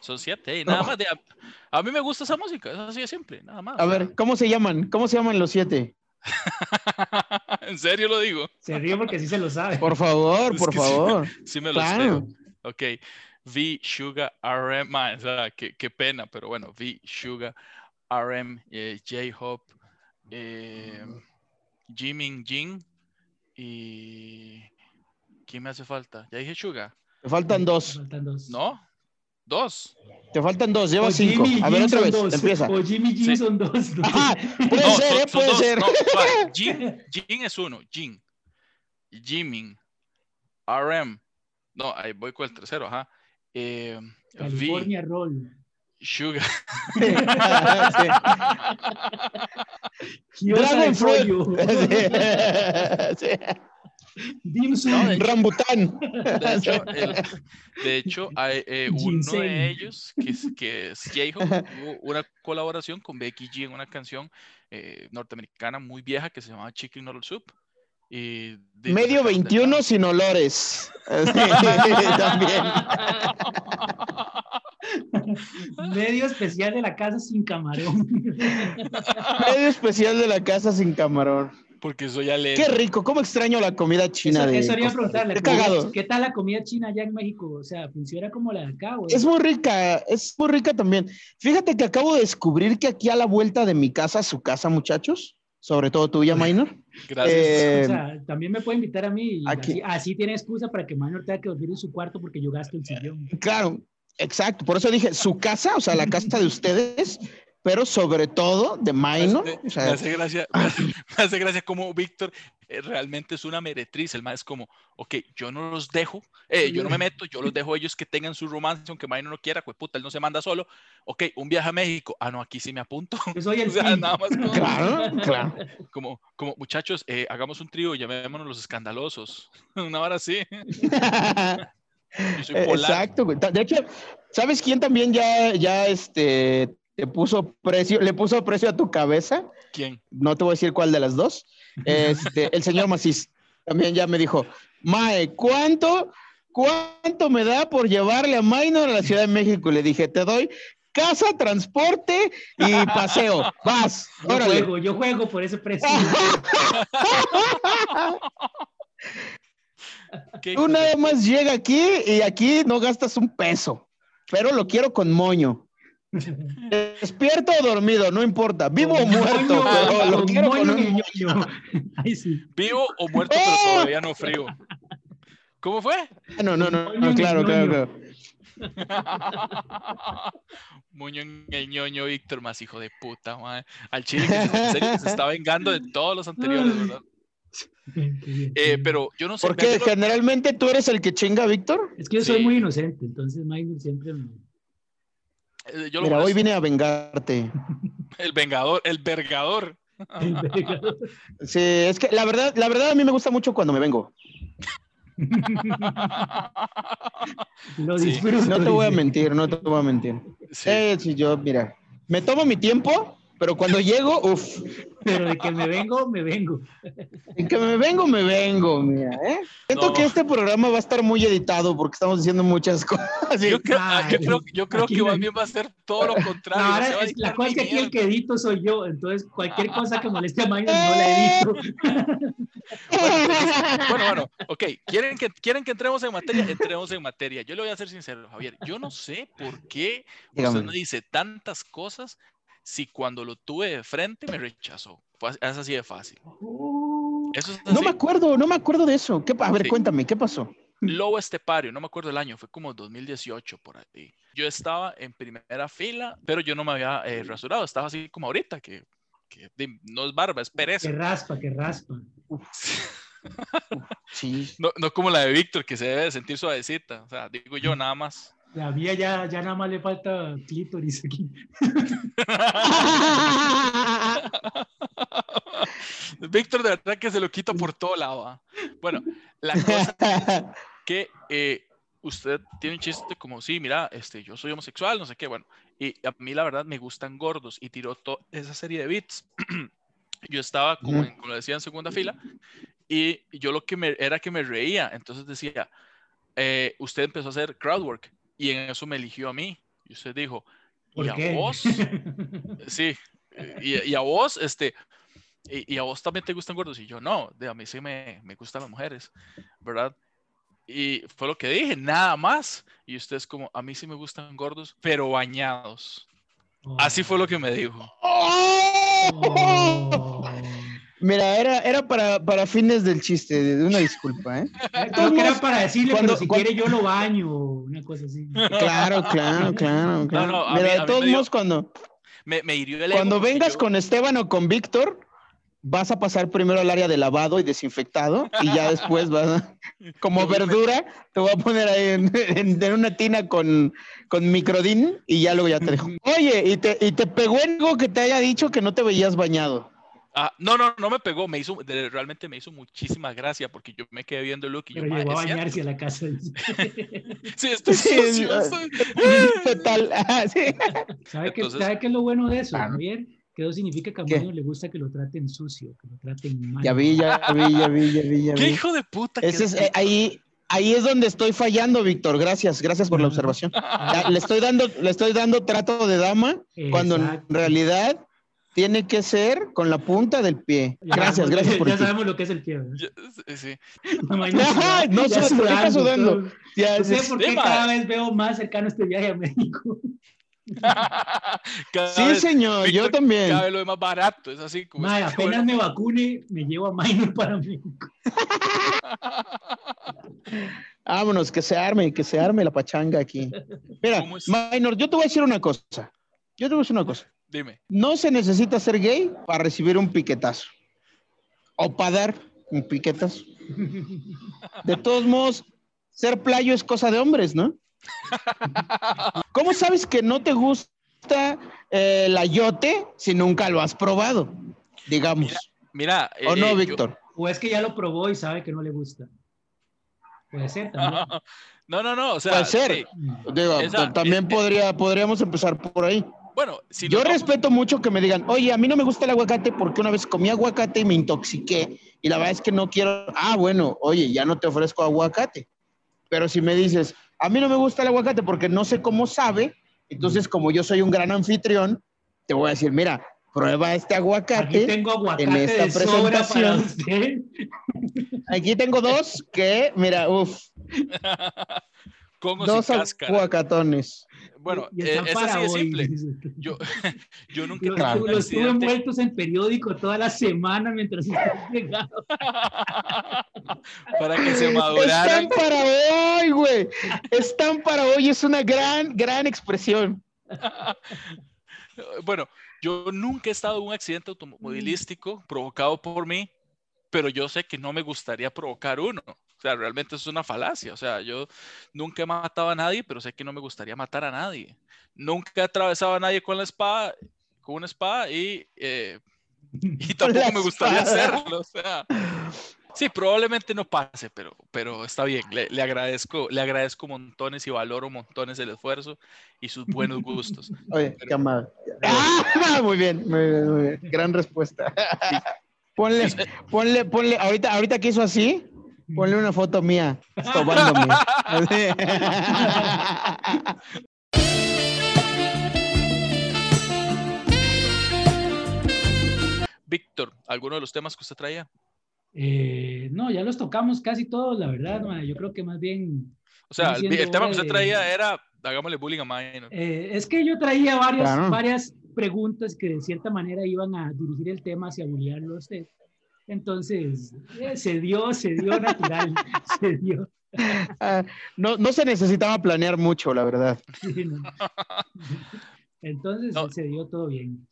Son siete. y nada más de. A, a mí me gusta esa música, es así de simple, nada más. A ver, ¿cómo se llaman? ¿Cómo se llaman los siete? [laughs] en serio lo digo. Se ríe porque sí se lo sabe. Por favor, Es por que sí. favor. [laughs] Sí me lo Claro. sé. Ok. V, Sugar, RM. o sea, qué, qué pena, pero bueno. V, Sugar, RM, eh, J-Hope, eh, Jimin Jin y. ¿Quién me hace falta? Ya dije Sugar. Te faltan dos. Faltan dos. ¿No? Dos. Te faltan dos, lleva O cinco. Jimmy A ver, Jin otra son vez, dos. empieza. O Jimmy Jin Sí. son dos. ¿no? Ajá, [laughs] puede No, ser, son- ¿eh? son Puede ser. No. [laughs] Jin, Jin es uno. Jin. Jimin. RM. No, ahí voy con el tercero, ajá. Eh, v, California Roll. Sugar. [laughs] Sí. Dragon de Fruit. [laughs] Sí. Dim Sum. No, de hecho- Rambután. De hecho, [laughs] el- de hecho, hay, eh, uno Ginseng. de ellos, que es, que es J-Hope, tuvo una colaboración con Becky G en una canción eh, norteamericana muy vieja que se llamaba Chicken Noodle Soup. Y de- Medio sacaron del 21 sin olores. Sí, también. Medio especial de la casa sin camarón. Medio especial de la casa sin camarón. Porque soy ale. Qué rico, cómo extraño la comida china Eso, de eso haría preguntarle. Qué cagado. ¿Qué tal la comida china allá en México? O sea, ¿funciona como la de acá? güey? Es muy rica, es muy rica también. Fíjate que acabo de descubrir que aquí a la vuelta de mi casa, su casa, muchachos, sobre todo tuya, Minor. [laughs] Gracias. eh, O sea, también me puede invitar a mí. y aquí- así, así tiene excusa para que Manuel tenga que dormir en su cuarto porque yo gasto el sillón. Claro, exacto. Por eso dije su casa, o sea, la casa de ustedes, pero sobre todo de Minor. me, O me sea, hace gracia, me hace, me hace gracia como Víctor eh, realmente es una meretriz. El más es como, ok, yo no los dejo, eh, yo no me meto, yo los dejo ellos que tengan su romance, aunque Minor no quiera, pues puta, él no se manda solo. Ok, un viaje a México. Ah, no, aquí sí me apunto. Yo soy [laughs] el O sea, nada más como, claro, claro. como, como, muchachos, eh, hagamos un trío, llamémonos los escandalosos. [laughs] Una hora así. [laughs] Yo soy Eh, polar. Exacto, güey. De hecho, ¿sabes quién también ya, ya este, te puso precio, le puso precio a tu cabeza? ¿Quién? No te voy a decir cuál de las dos. Este, el señor Macís también ya me dijo, Mae, ¿cuánto, cuánto me da por llevarle a Minor a la Ciudad de México? Y le dije, te doy casa, transporte y paseo. Vas, Yo órale. juego, yo juego por ese precio. [laughs] ¿Qué hijo Tú nada más llega aquí y aquí no gastas un peso, pero lo quiero con moño. Despierto o dormido, no importa. Vivo o muerto, moño, pero lo quiero moño con un. Ay, sí. ¿Vivo o muerto, pero ¡Oh! todavía no frío? ¿Cómo fue? Ah, No, no, no, Moño no, claro, claro, claro. Muño en el ñoño, Víctor, más hijo de puta, madre. Al chile que se, en serio que se está vengando de todos los anteriores, ¿verdad? Eh, pero yo no sé. Porque generalmente tú eres el que chinga, Víctor. Es que yo soy Sí. muy inocente, entonces Maynard siempre me... eh, yo lo Mira, hoy vine a vengarte. [laughs] El vengador, el vergador. [laughs] el vergador. Sí, es que la verdad, la verdad a mí me gusta mucho cuando me vengo. Lo Sí. disfruto. No te voy a mentir, no te voy a mentir. Sí. Eh, si yo, mira, me tomo mi tiempo, pero cuando llego, uff, Pero de que me vengo, me vengo. en que me vengo, me vengo, mira, ¿eh? Siento No. que este programa va a estar muy editado porque estamos diciendo muchas [laughs] cosas. Yo creo, ah, yo creo, yo creo aquí que no- más bien va a ser todo lo No, contrario. ahora se va a es- la cosa aquí el que edito soy yo, entonces cualquier cosa que moleste a Mayo no la edito. [laughs] Bueno, bueno, ok. ¿Quieren que, ¿Quieren que entremos en materia? Entremos en materia. Yo le voy a ser sincero, Javier. Yo no sé por qué Dígame. usted me dice tantas cosas si cuando lo tuve de frente me rechazó. Es así de fácil. Eso es No me acuerdo, no me acuerdo de eso. ¿Qué, a ver, Sí. cuéntame, ¿qué pasó? Lobo Estepario, no me acuerdo el año, fue como 2018 por ahí. Yo estaba en primera fila, pero yo no me había eh, rasurado, estaba así como ahorita, que, que no es barba, es pereza. Que raspa, que raspa. [laughs] Sí. No, no como la de Víctor, que se debe de sentir suavecita, o sea, digo yo nada más. La mía ya, ya nada más le falta clítoris aquí. [laughs] Víctor, de verdad que se lo quito por todo lado. ¿ah? Bueno, la cosa que eh, usted tiene un chiste como, sí, mira, este, yo soy homosexual, no sé qué, bueno, y a mí la verdad me gustan gordos y tiró toda esa serie de beats. [clears throat] yo estaba, como, en- como decía, en segunda fila y yo lo que me, era que me reía, entonces decía, eh, usted empezó a hacer crowdwork y en eso me eligió a mí. Y usted dijo, ¿y ¿Por a qué? vos? [laughs] Sí, y, y a vos, este, y, y a vos también te gustan gordos. Y yo, no, de a mí sí me, me gustan las mujeres, ¿verdad? Y fue lo que dije, nada más. Y usted es como, a mí sí me gustan gordos, pero bañados. Así fue lo que me dijo. Oh. Mira, era, era para, para fines del chiste, de una disculpa, ¿eh? Creo que era para decirle, Cuando- pero si cuando- quiere yo lo baño, una cosa así. Claro, claro, claro, claro. no, Mira, mí- de todos modos, cuando, Me, me hirió el cuando vengas yo- con Esteban o con Víctor, vas a pasar primero al área de lavado y desinfectado y ya después vas a, [laughs] como verdura, te voy a poner ahí en, en- en una tina con, con microdín y ya luego ya te dejo. [laughs] Oye, ¿y te, ¿y te pegó algo que te haya dicho que no te veías bañado? Ah, no, no, no me pegó, me hizo, de- realmente me hizo muchísima gracia porque yo me quedé viendo el look y yo, Pero "Ma, llegó a es cierto". bañarse a la casa. [laughs] Sí, estoy Sí, sucio, ah, estoy- [laughs] Total. ah, sí. [laughs] ¿Sabe, qué, Entonces- ¿Sabe qué es lo bueno de eso, Claro. Javier? Que eso significa que a ¿Qué? Mario le gusta que lo traten sucio, que lo traten mal. Ya vi, ya vi, ya vi, ya vi, ya ¿Qué vi. hijo de puta? que Ese es, es eh, ahí, ahí es donde estoy fallando, Víctor. Gracias, gracias por la Ah. observación. Le estoy dando, le estoy dando trato de dama cuando en Exacto. realidad tiene que ser con la punta del pie. Gracias, gracias por Ya sabemos lo que es el pie. [laughs] [laughs] Ya- sí. No, ya no sé por qué está sudando. Ya, No sé por qué cada vez veo más cercano este viaje a México. [laughs] Cada sí, vez- señor, yo también. Cada vez lo es más barato, es así como. Que, apenas bueno, me vacune, me llevo a Minor para México. Vámonos, que se arme, que se arme la pachanga aquí. Mira. Minor, yo te voy a decir una cosa. Yo te voy a decir una cosa. Dime. No se necesita ser gay para recibir un piquetazo. O para dar un piquetazo. [laughs] De todos modos, ser playo es cosa de hombres, ¿no? ¿Cómo sabes que no te gusta eh, el ayote si nunca lo has probado? Digamos. Mira. ¿O eh, no, yo- Víctor? O es que ya lo probó y sabe que no le gusta. Puede ser también. [laughs] No, no, no. O sea, Puede ser. sí. Digo, Esa- también eh, podría, podríamos empezar por ahí. Bueno, si Yo respeto mucho que me digan, oye, a mí no me gusta el aguacate porque una vez comí aguacate y me intoxiqué y la verdad es que no quiero, ah, bueno, oye, ya no te ofrezco aguacate. Pero si me dices, a mí no me gusta el aguacate porque no sé cómo sabe, entonces como yo soy un gran anfitrión, te voy a decir, mira, prueba este Aquí aguacate. tengo aguacate en esta de sobra para usted. Aquí tengo dos que, mira, uff, [laughs] dos cáscara. aguacatones. Bueno, eh, es así de simple. Yo, [laughs] yo nunca he Los, un los tuve envueltos en periódico toda la semana mientras estaba [laughs] para que se maduraran. Están para hoy, güey. Están para hoy, es una gran, gran expresión. [laughs] Bueno, yo nunca he estado en un accidente automovilístico provocado por mí, pero yo sé que no me gustaría provocar uno. Sea, realmente es una falacia. O sea, yo nunca he matado a nadie, pero sé que no me gustaría matar a nadie. Nunca he atravesado a nadie con la espada, con una espada y, eh, [laughs] y tampoco me gustaría hacerlo. O sea, Sí, probablemente no pase, pero, pero está bien. Le, le, agradezco, le agradezco montones y valoro montones el esfuerzo y sus buenos gustos. [laughs] Oye, pero... qué amable. [laughs] Ah, muy bien, muy bien, muy bien. Gran respuesta. Ponle, ponle, ponle, ahorita, ahorita que hizo así, ponle una foto mía, [laughs] estobándome. [laughs] Víctor, ¿alguno de los temas que usted traía? Eh, no, ya los tocamos casi todos, la verdad, man. yo creo que más bien... O sea, el, el, tema que usted traía era, hagámosle bullying a Mine. ¿no? Eh, es que yo traía varias, claro. varias preguntas que de cierta manera iban a dirigir el tema hacia bullearlo a usted. Entonces, eh, se dio, se dio natural, [laughs] se dio. Uh, no, no se necesitaba planear mucho, la verdad. [laughs] Sí, no. Entonces, no. se dio todo bien.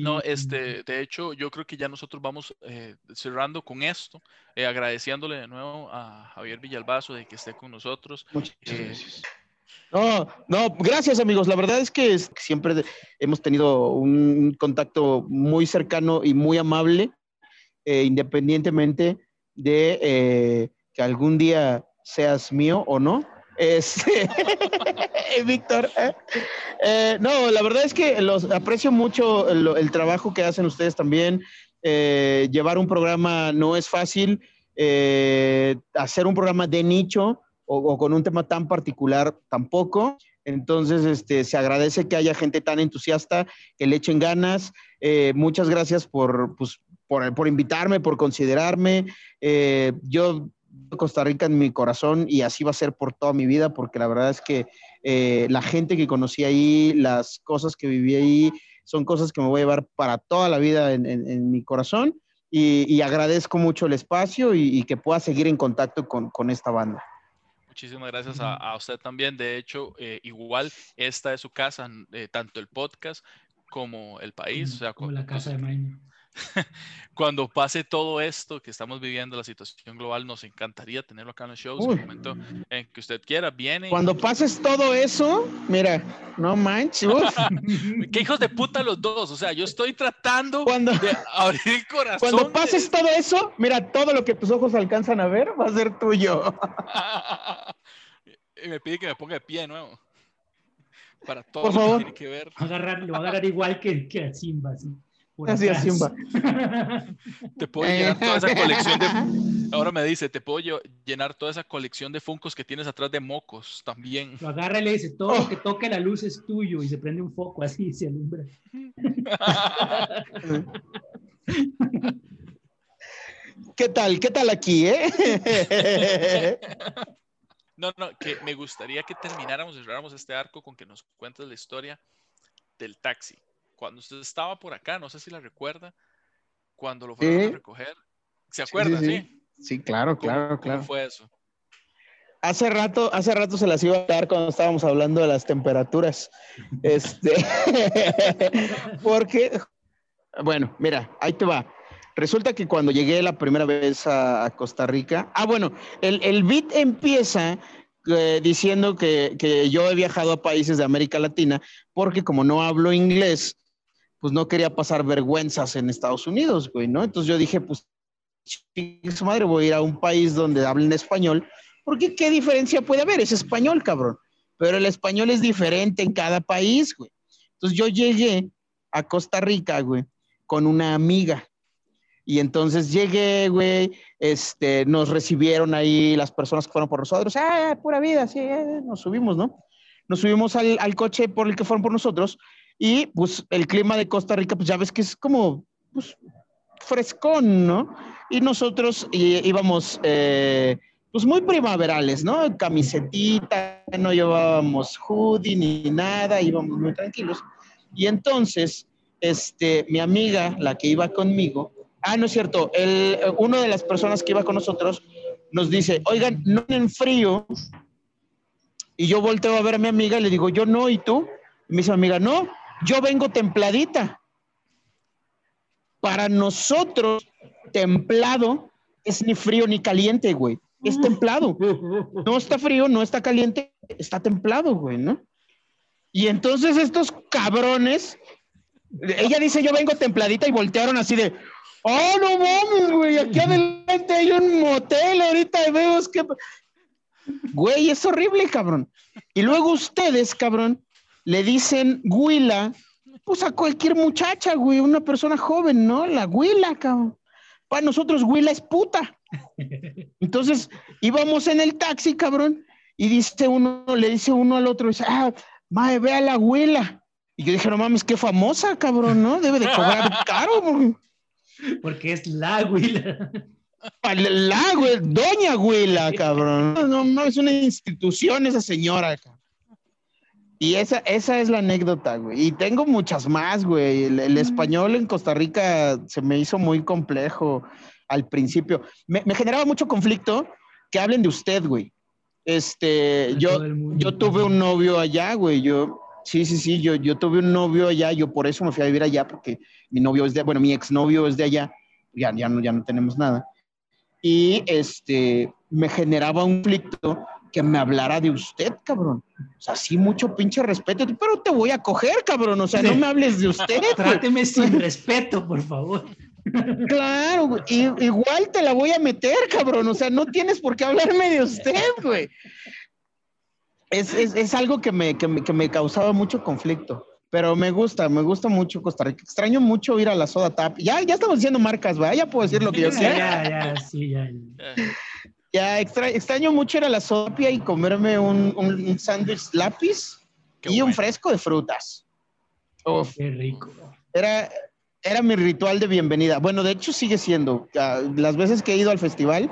No, este, de hecho, yo creo que ya nosotros vamos eh, cerrando con esto, eh, agradeciéndole de nuevo a Javier Villalbazo de que esté con nosotros. Muchas gracias. No, no, gracias amigos. La verdad es que siempre hemos tenido un contacto muy cercano y muy amable, eh, independientemente de eh, que algún día seas mío o no. Este, [laughs] Víctor. ¿eh? Eh, no, la verdad es que los aprecio mucho el, trabajo que hacen ustedes también. Llevar un programa no es fácil. hacer un programa de nicho o, o, con un tema tan particular tampoco. Entonces, este, se agradece que haya gente tan entusiasta, que le echen ganas. muchas gracias por, pues, por, por, invitarme, por considerarme. yo Costa Rica en mi corazón y así va a ser por toda mi vida, porque la verdad es que eh, la gente que conocí ahí, las cosas que viví ahí, son cosas que me voy a llevar para toda la vida en, en, en mi corazón y, y, agradezco mucho el espacio y, y, que pueda seguir en contacto con, con esta banda. Muchísimas gracias a, a usted también. De hecho, eh, igual esta es su casa, eh, tanto el podcast como el país. Como, o sea, como la casa de Maine. [laughs] cuando pase todo esto que estamos viviendo, la situación global, nos encantaría tenerlo acá en los shows. En el momento en que usted quiera, viene. Cuando pases todo eso, mira, no manches. [laughs] Qué hijos de puta los dos. O sea, yo estoy tratando cuando, de abrir el corazón. Cuando pases de... todo eso, mira, todo lo que tus ojos alcanzan a ver va a ser tuyo. [laughs] y me pide que me ponga de pie de nuevo. Para todo Por favor. que tiene que ver. Agarrar, lo va a agarrar igual que, que a Simba. ¿sí? Así es, Simba. [laughs] Te puedo llenar toda esa colección de. [laughs] Ahora me dice, te puedo llenar toda esa colección de funcos que tienes atrás de mocos también. Lo agarra y le dice: todo lo que [laughs] toque la luz es tuyo y se prende un foco así y se alumbra. ¿Qué tal? ¿Qué tal aquí, eh? No, no, que me gustaría que termináramos, cerráramos este arco con que nos cuentes la historia del taxi cuando usted estaba por acá, no sé si la recuerda, cuando lo fueron sí. a recoger. ¿Se acuerda? Sí, sí, sí. claro, claro, ¿Cómo, claro. ¿Cómo fue eso? Hace rato, hace rato se las iba a dar cuando estábamos hablando de las temperaturas. Este, [laughs] porque, bueno, mira, ahí te va. Resulta que cuando llegué la primera vez a, a Costa Rica, ah, bueno, el, el beat empieza eh, diciendo que, que, yo he viajado a países de América Latina porque como no hablo inglés, pues no quería pasar vergüenzas en Estados Unidos, güey, ¿no? Entonces yo dije, pues, su madre, voy a ir a un país donde hablen español, porque ¿qué diferencia puede haber? Es español, cabrón. Pero el español es diferente en cada país, güey. Entonces yo llegué a Costa Rica, güey, con una amiga. Y entonces llegué, güey, este, nos recibieron ahí las personas que fueron por nosotros. Ah, pura vida, sí, eh, nos subimos, ¿no? Nos subimos al, al coche por el que fueron por nosotros y pues el clima de Costa Rica, pues ya ves que es como pues, frescón, ¿no? Y nosotros íbamos eh, pues muy primaverales, ¿no? Camisetita, no llevábamos hoodie ni nada, íbamos muy tranquilos. Y entonces, este, mi amiga, la que iba conmigo, ah, no es cierto, el, uno de las personas que iba con nosotros nos dice, oigan, no en frío. Y yo volteo a ver a mi amiga y le digo, yo no, ¿y tú? Y me dice mi amiga, no, yo vengo templadita. Para nosotros, templado es ni frío ni caliente, güey. Es templado. No está frío, no está caliente, está templado, güey, ¿no? Y entonces estos cabrones, ella dice yo vengo templadita y voltearon así de, Oh, no mames, güey, aquí adelante hay un motel, ahorita vemos que... Güey, es horrible, cabrón. Y luego ustedes, cabrón, le dicen Huila, pues a cualquier muchacha, güey, una persona joven, ¿no? La Huila, cabrón. Para nosotros, Huila es puta. [laughs] Entonces, íbamos en el taxi, cabrón, y dice uno, le dice uno al otro, dice, ah, mae, ve a la Huila. Y yo dije, no mames, qué famosa, cabrón, ¿no? Debe de cobrar [laughs] caro, güey. Porque es la Huila. La, güey, doña Huila, cabrón. No, no, es una institución esa señora, cabrón. Y esa, esa es la anécdota, güey. Y tengo muchas más, güey. El, el español en Costa Rica se me hizo muy complejo al principio. Me, me generaba mucho conflicto que hablen de usted, güey. Este, yo, yo tuve un novio allá, güey. Yo, sí, sí, sí, yo, yo tuve un novio allá. Yo por eso me fui a vivir allá, porque mi novio es de, bueno, mi exnovio es de allá. Ya, ya, no, ya no tenemos nada. Y este, me generaba un conflicto que me hablara de usted, cabrón. O sea, sí, mucho pinche respeto, pero te voy a coger, cabrón. O sea, no me hables de usted. güey. Tráteme sin respeto, por favor. Claro, güey. Igual te la voy a meter, cabrón. O sea, no tienes por qué hablarme de usted, güey. Es, es- es algo que me, que, me, que me causaba mucho conflicto. Pero me gusta, me gusta mucho Costa Rica. Extraño mucho ir a la Soda Tap. Ya, ya estamos diciendo marcas, ¿va? Ya puedo decir lo que yo [laughs] quiera. ya, ya, sí, ya. Ya, extra- extraño mucho ir a la Sopia y comerme un, un, un sándwich lápiz Qué y un fresco de frutas. Uf, Qué rico. era, era mi ritual de bienvenida. Bueno, de hecho sigue siendo. Ah, Las veces que he ido al festival,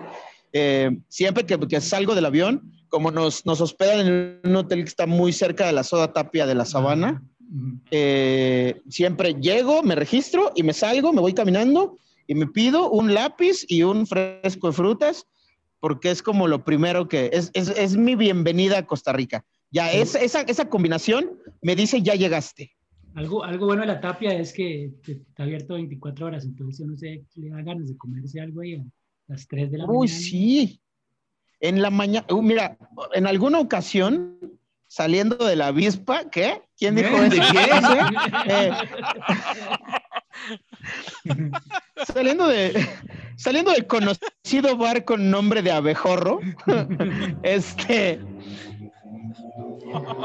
eh, siempre que, que salgo del avión, como nos, nos hospedan en un hotel que está muy cerca de la Soda Tapia de la Sabana, eh, siempre llego, me registro y me salgo, me voy caminando y me pido un lápiz y un fresco de frutas, porque es como lo primero que es, es, es mi bienvenida a Costa Rica. Ya es, esa, esa combinación me dice ya llegaste. Algo, algo bueno de la tapia es que está abierto 24 horas, entonces yo no sé, le da ganas de comerse algo ahí a las 3 de la Uy, mañana. sí. En la mañana, uh, mira, en alguna ocasión, saliendo de la avispa, ¿qué? ¿Quién dijo ¿Eh? eso? ¿De quién? [laughs] Eh, [laughs] saliendo de saliendo del conocido bar con nombre de abejorro, [laughs] este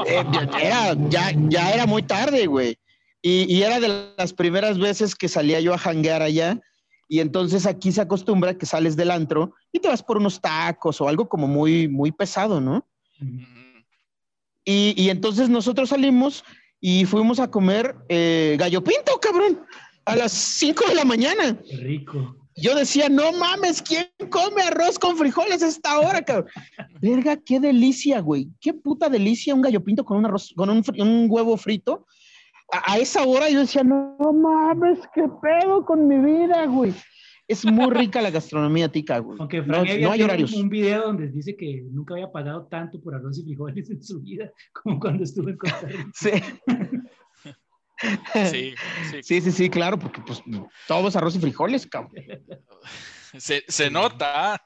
eh, era, ya, ya era muy tarde, güey. Y, y era de las primeras veces que salía yo a janguear allá. Y entonces aquí se acostumbra que sales del antro y te vas por unos tacos o algo como muy, muy pesado, ¿no? Y, y entonces nosotros salimos y fuimos a comer eh, gallo pinto, cabrón, a las 5 de la mañana. Qué rico. Yo decía, no mames, ¿quién come arroz con frijoles a esta hora, cabrón? Verga, qué delicia, güey. Qué puta delicia un gallo pinto con un arroz, con un, un huevo frito. A, a esa hora yo decía, no mames, qué pedo con mi vida, güey. Es muy rica la gastronomía tica, güey. Aunque No, Frank Evia no hay horarios. Un, video donde dice que nunca había pagado tanto por arroz y frijoles en su vida como cuando estuvo en Costa Rica. Sí. [laughs] Sí, sí. [laughs] Sí, sí, sí, claro, porque pues todo es arroz y frijoles, cabrón. [laughs] Se, se nota.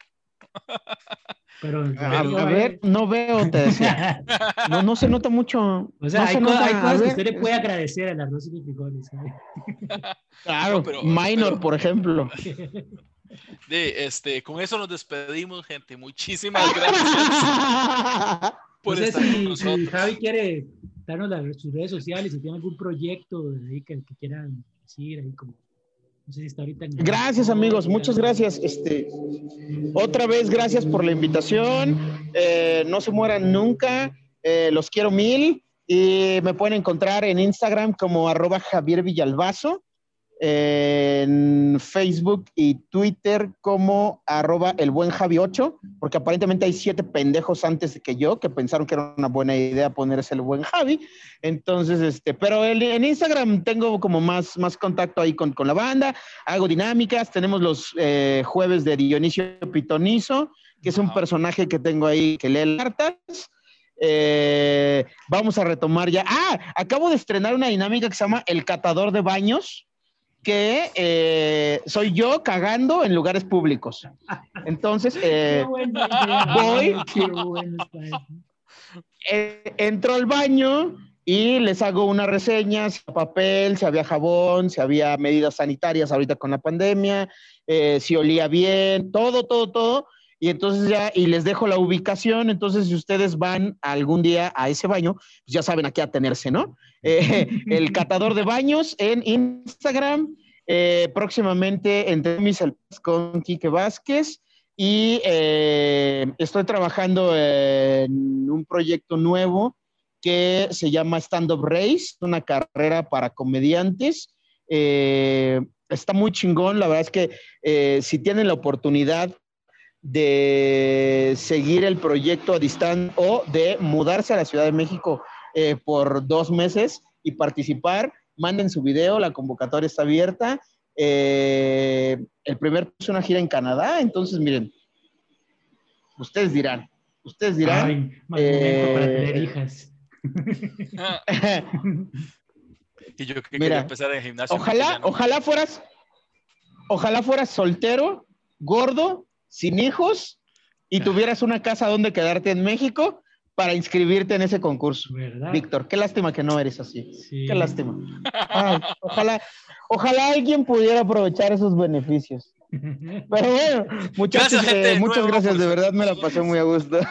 Pero, A, a ver, no veo, te decía. [laughs] No, no se nota mucho. O sea, no hay, se co- nota, hay a cosas que usted le puede agradecer al arroz y frijoles. ¿sabe? Claro, No, pero- minor, pero- por ejemplo. De, este, con eso nos despedimos, gente. Muchísimas gracias por no sé estar si, con si nosotros. Javi quiere las, sus redes sociales, si tiene algún proyecto de que, que quieran decir, ahí como, no sé si está ahorita en... Gracias, amigos, muchas gracias. Este, otra vez, gracias por la invitación. Eh, no se mueran nunca. Eh, los quiero mil. Y me pueden encontrar en Instagram como arroba Javier Villalbazo. En Facebook y Twitter como arroba el buen Javi 8, porque aparentemente hay siete pendejos antes de que yo que pensaron que era una buena idea ponerse el buen Javi. Entonces, este, pero el- en Instagram tengo como más, más contacto ahí con, con la banda, hago dinámicas, tenemos los eh, jueves de Dionisio Pitonizo, que es un personaje que tengo ahí que lee cartas. Eh, vamos a retomar ya. Ah, acabo de estrenar una dinámica que se llama El Catador de Baños, que eh, soy yo cagando en lugares públicos. Entonces, [laughs] eh, voy- eh, entro al baño y les hago una reseña, si había papel, si había jabón, si había medidas sanitarias ahorita con la pandemia, eh, si olía bien, todo, todo, todo. Y entonces ya, y les dejo la ubicación, entonces si ustedes van algún día a ese baño, pues ya saben a qué atenerse, ¿no? [laughs] Eh, el catador de baños en Instagram, eh, próximamente entre mis con Quique Vázquez y estoy trabajando en un proyecto nuevo que se llama Stand Up Race, una carrera para comediantes. Eh, está muy chingón, la verdad es que eh, si tienen la oportunidad de seguir el proyecto a distancia o de mudarse a la Ciudad de México eh, por dos meses y participar, manden su video, la convocatoria está abierta. el primer es una gira en Canadá, entonces miren, ustedes dirán, ustedes dirán. Ay, para tener hijas. y yo que Mira, empezar en gimnasio. Ojalá, ojalá fueras, ojalá fueras soltero, gordo, sin hijos y tuvieras una casa donde quedarte en México para inscribirte en ese concurso. Víctor, qué lástima que no eres así. Qué lástima. ojalá, ojalá alguien pudiera aprovechar esos beneficios. Pero bueno, muchas gracias, eh, muchas gracias, de verdad me la pasé muy a gusto. [laughs]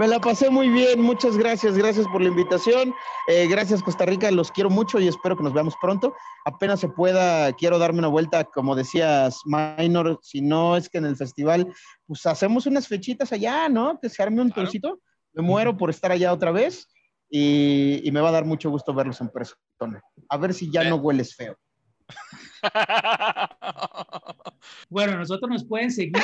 Me la pasé muy bien, muchas gracias, gracias por la invitación. Eh, gracias Costa Rica, los quiero mucho y espero que nos veamos pronto. Apenas se pueda, quiero darme una vuelta, como decías, Minor, si no es que en el festival, pues hacemos unas fechitas allá, ¿no? Que se arme un trocito. Me muero por estar allá otra vez y, me va a dar mucho gusto verlos en persona. A ver si ya no hueles feo. [laughs] Bueno, nosotros nos pueden seguir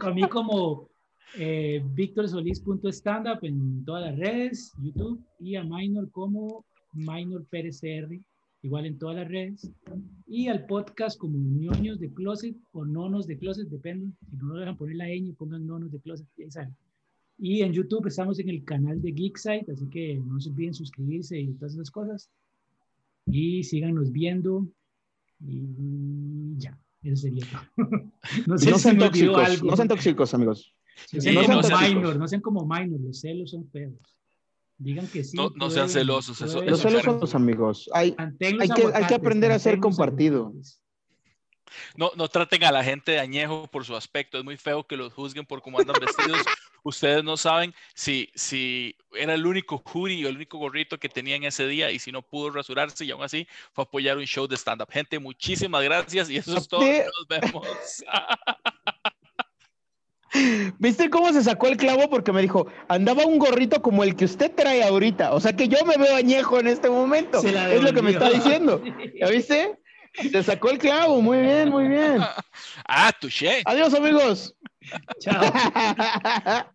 con mí como eh, victorsolís.standup en todas las redes, YouTube, y a Minor como Minor PRCR, igual en todas las redes, y al podcast como ñoños de closet o nonos de closet, depende, si no lo dejan poner la ñ, pongan nonos de closet, ya saben. Y en YouTube estamos en el canal de Geeksite, así que no se olviden suscribirse y todas esas cosas. Y síganos viendo. Y ya, eso sería todo. [laughs] no, sé sean tóxicos, no sean tóxicos, amigos no, sean minor, no sean como minor, los celos son feos. Digan que sí. No, sean celosos. los celos son los amigos. Hay, hay, que, hay que aprender a ser compartido. No, no traten a la gente de añejo por su aspecto. Es muy feo que los juzguen por cómo andan vestidos. [laughs] Ustedes no saben si, si era el único jury o el único gorrito que tenían ese día y si no pudo rasurarse y aún así fue a apoyar un show de stand-up. Gente, muchísimas gracias y eso es todo. Nos vemos. [laughs] ¿Viste cómo se sacó el clavo? Porque me dijo, andaba un gorrito como el que usted trae ahorita. O sea que yo me veo añejo en este momento. Es lo que me está diciendo. ¿Ya viste? Se sacó el clavo. Muy bien, muy bien. Ah, touché. Adiós, amigos. Chao. [laughs]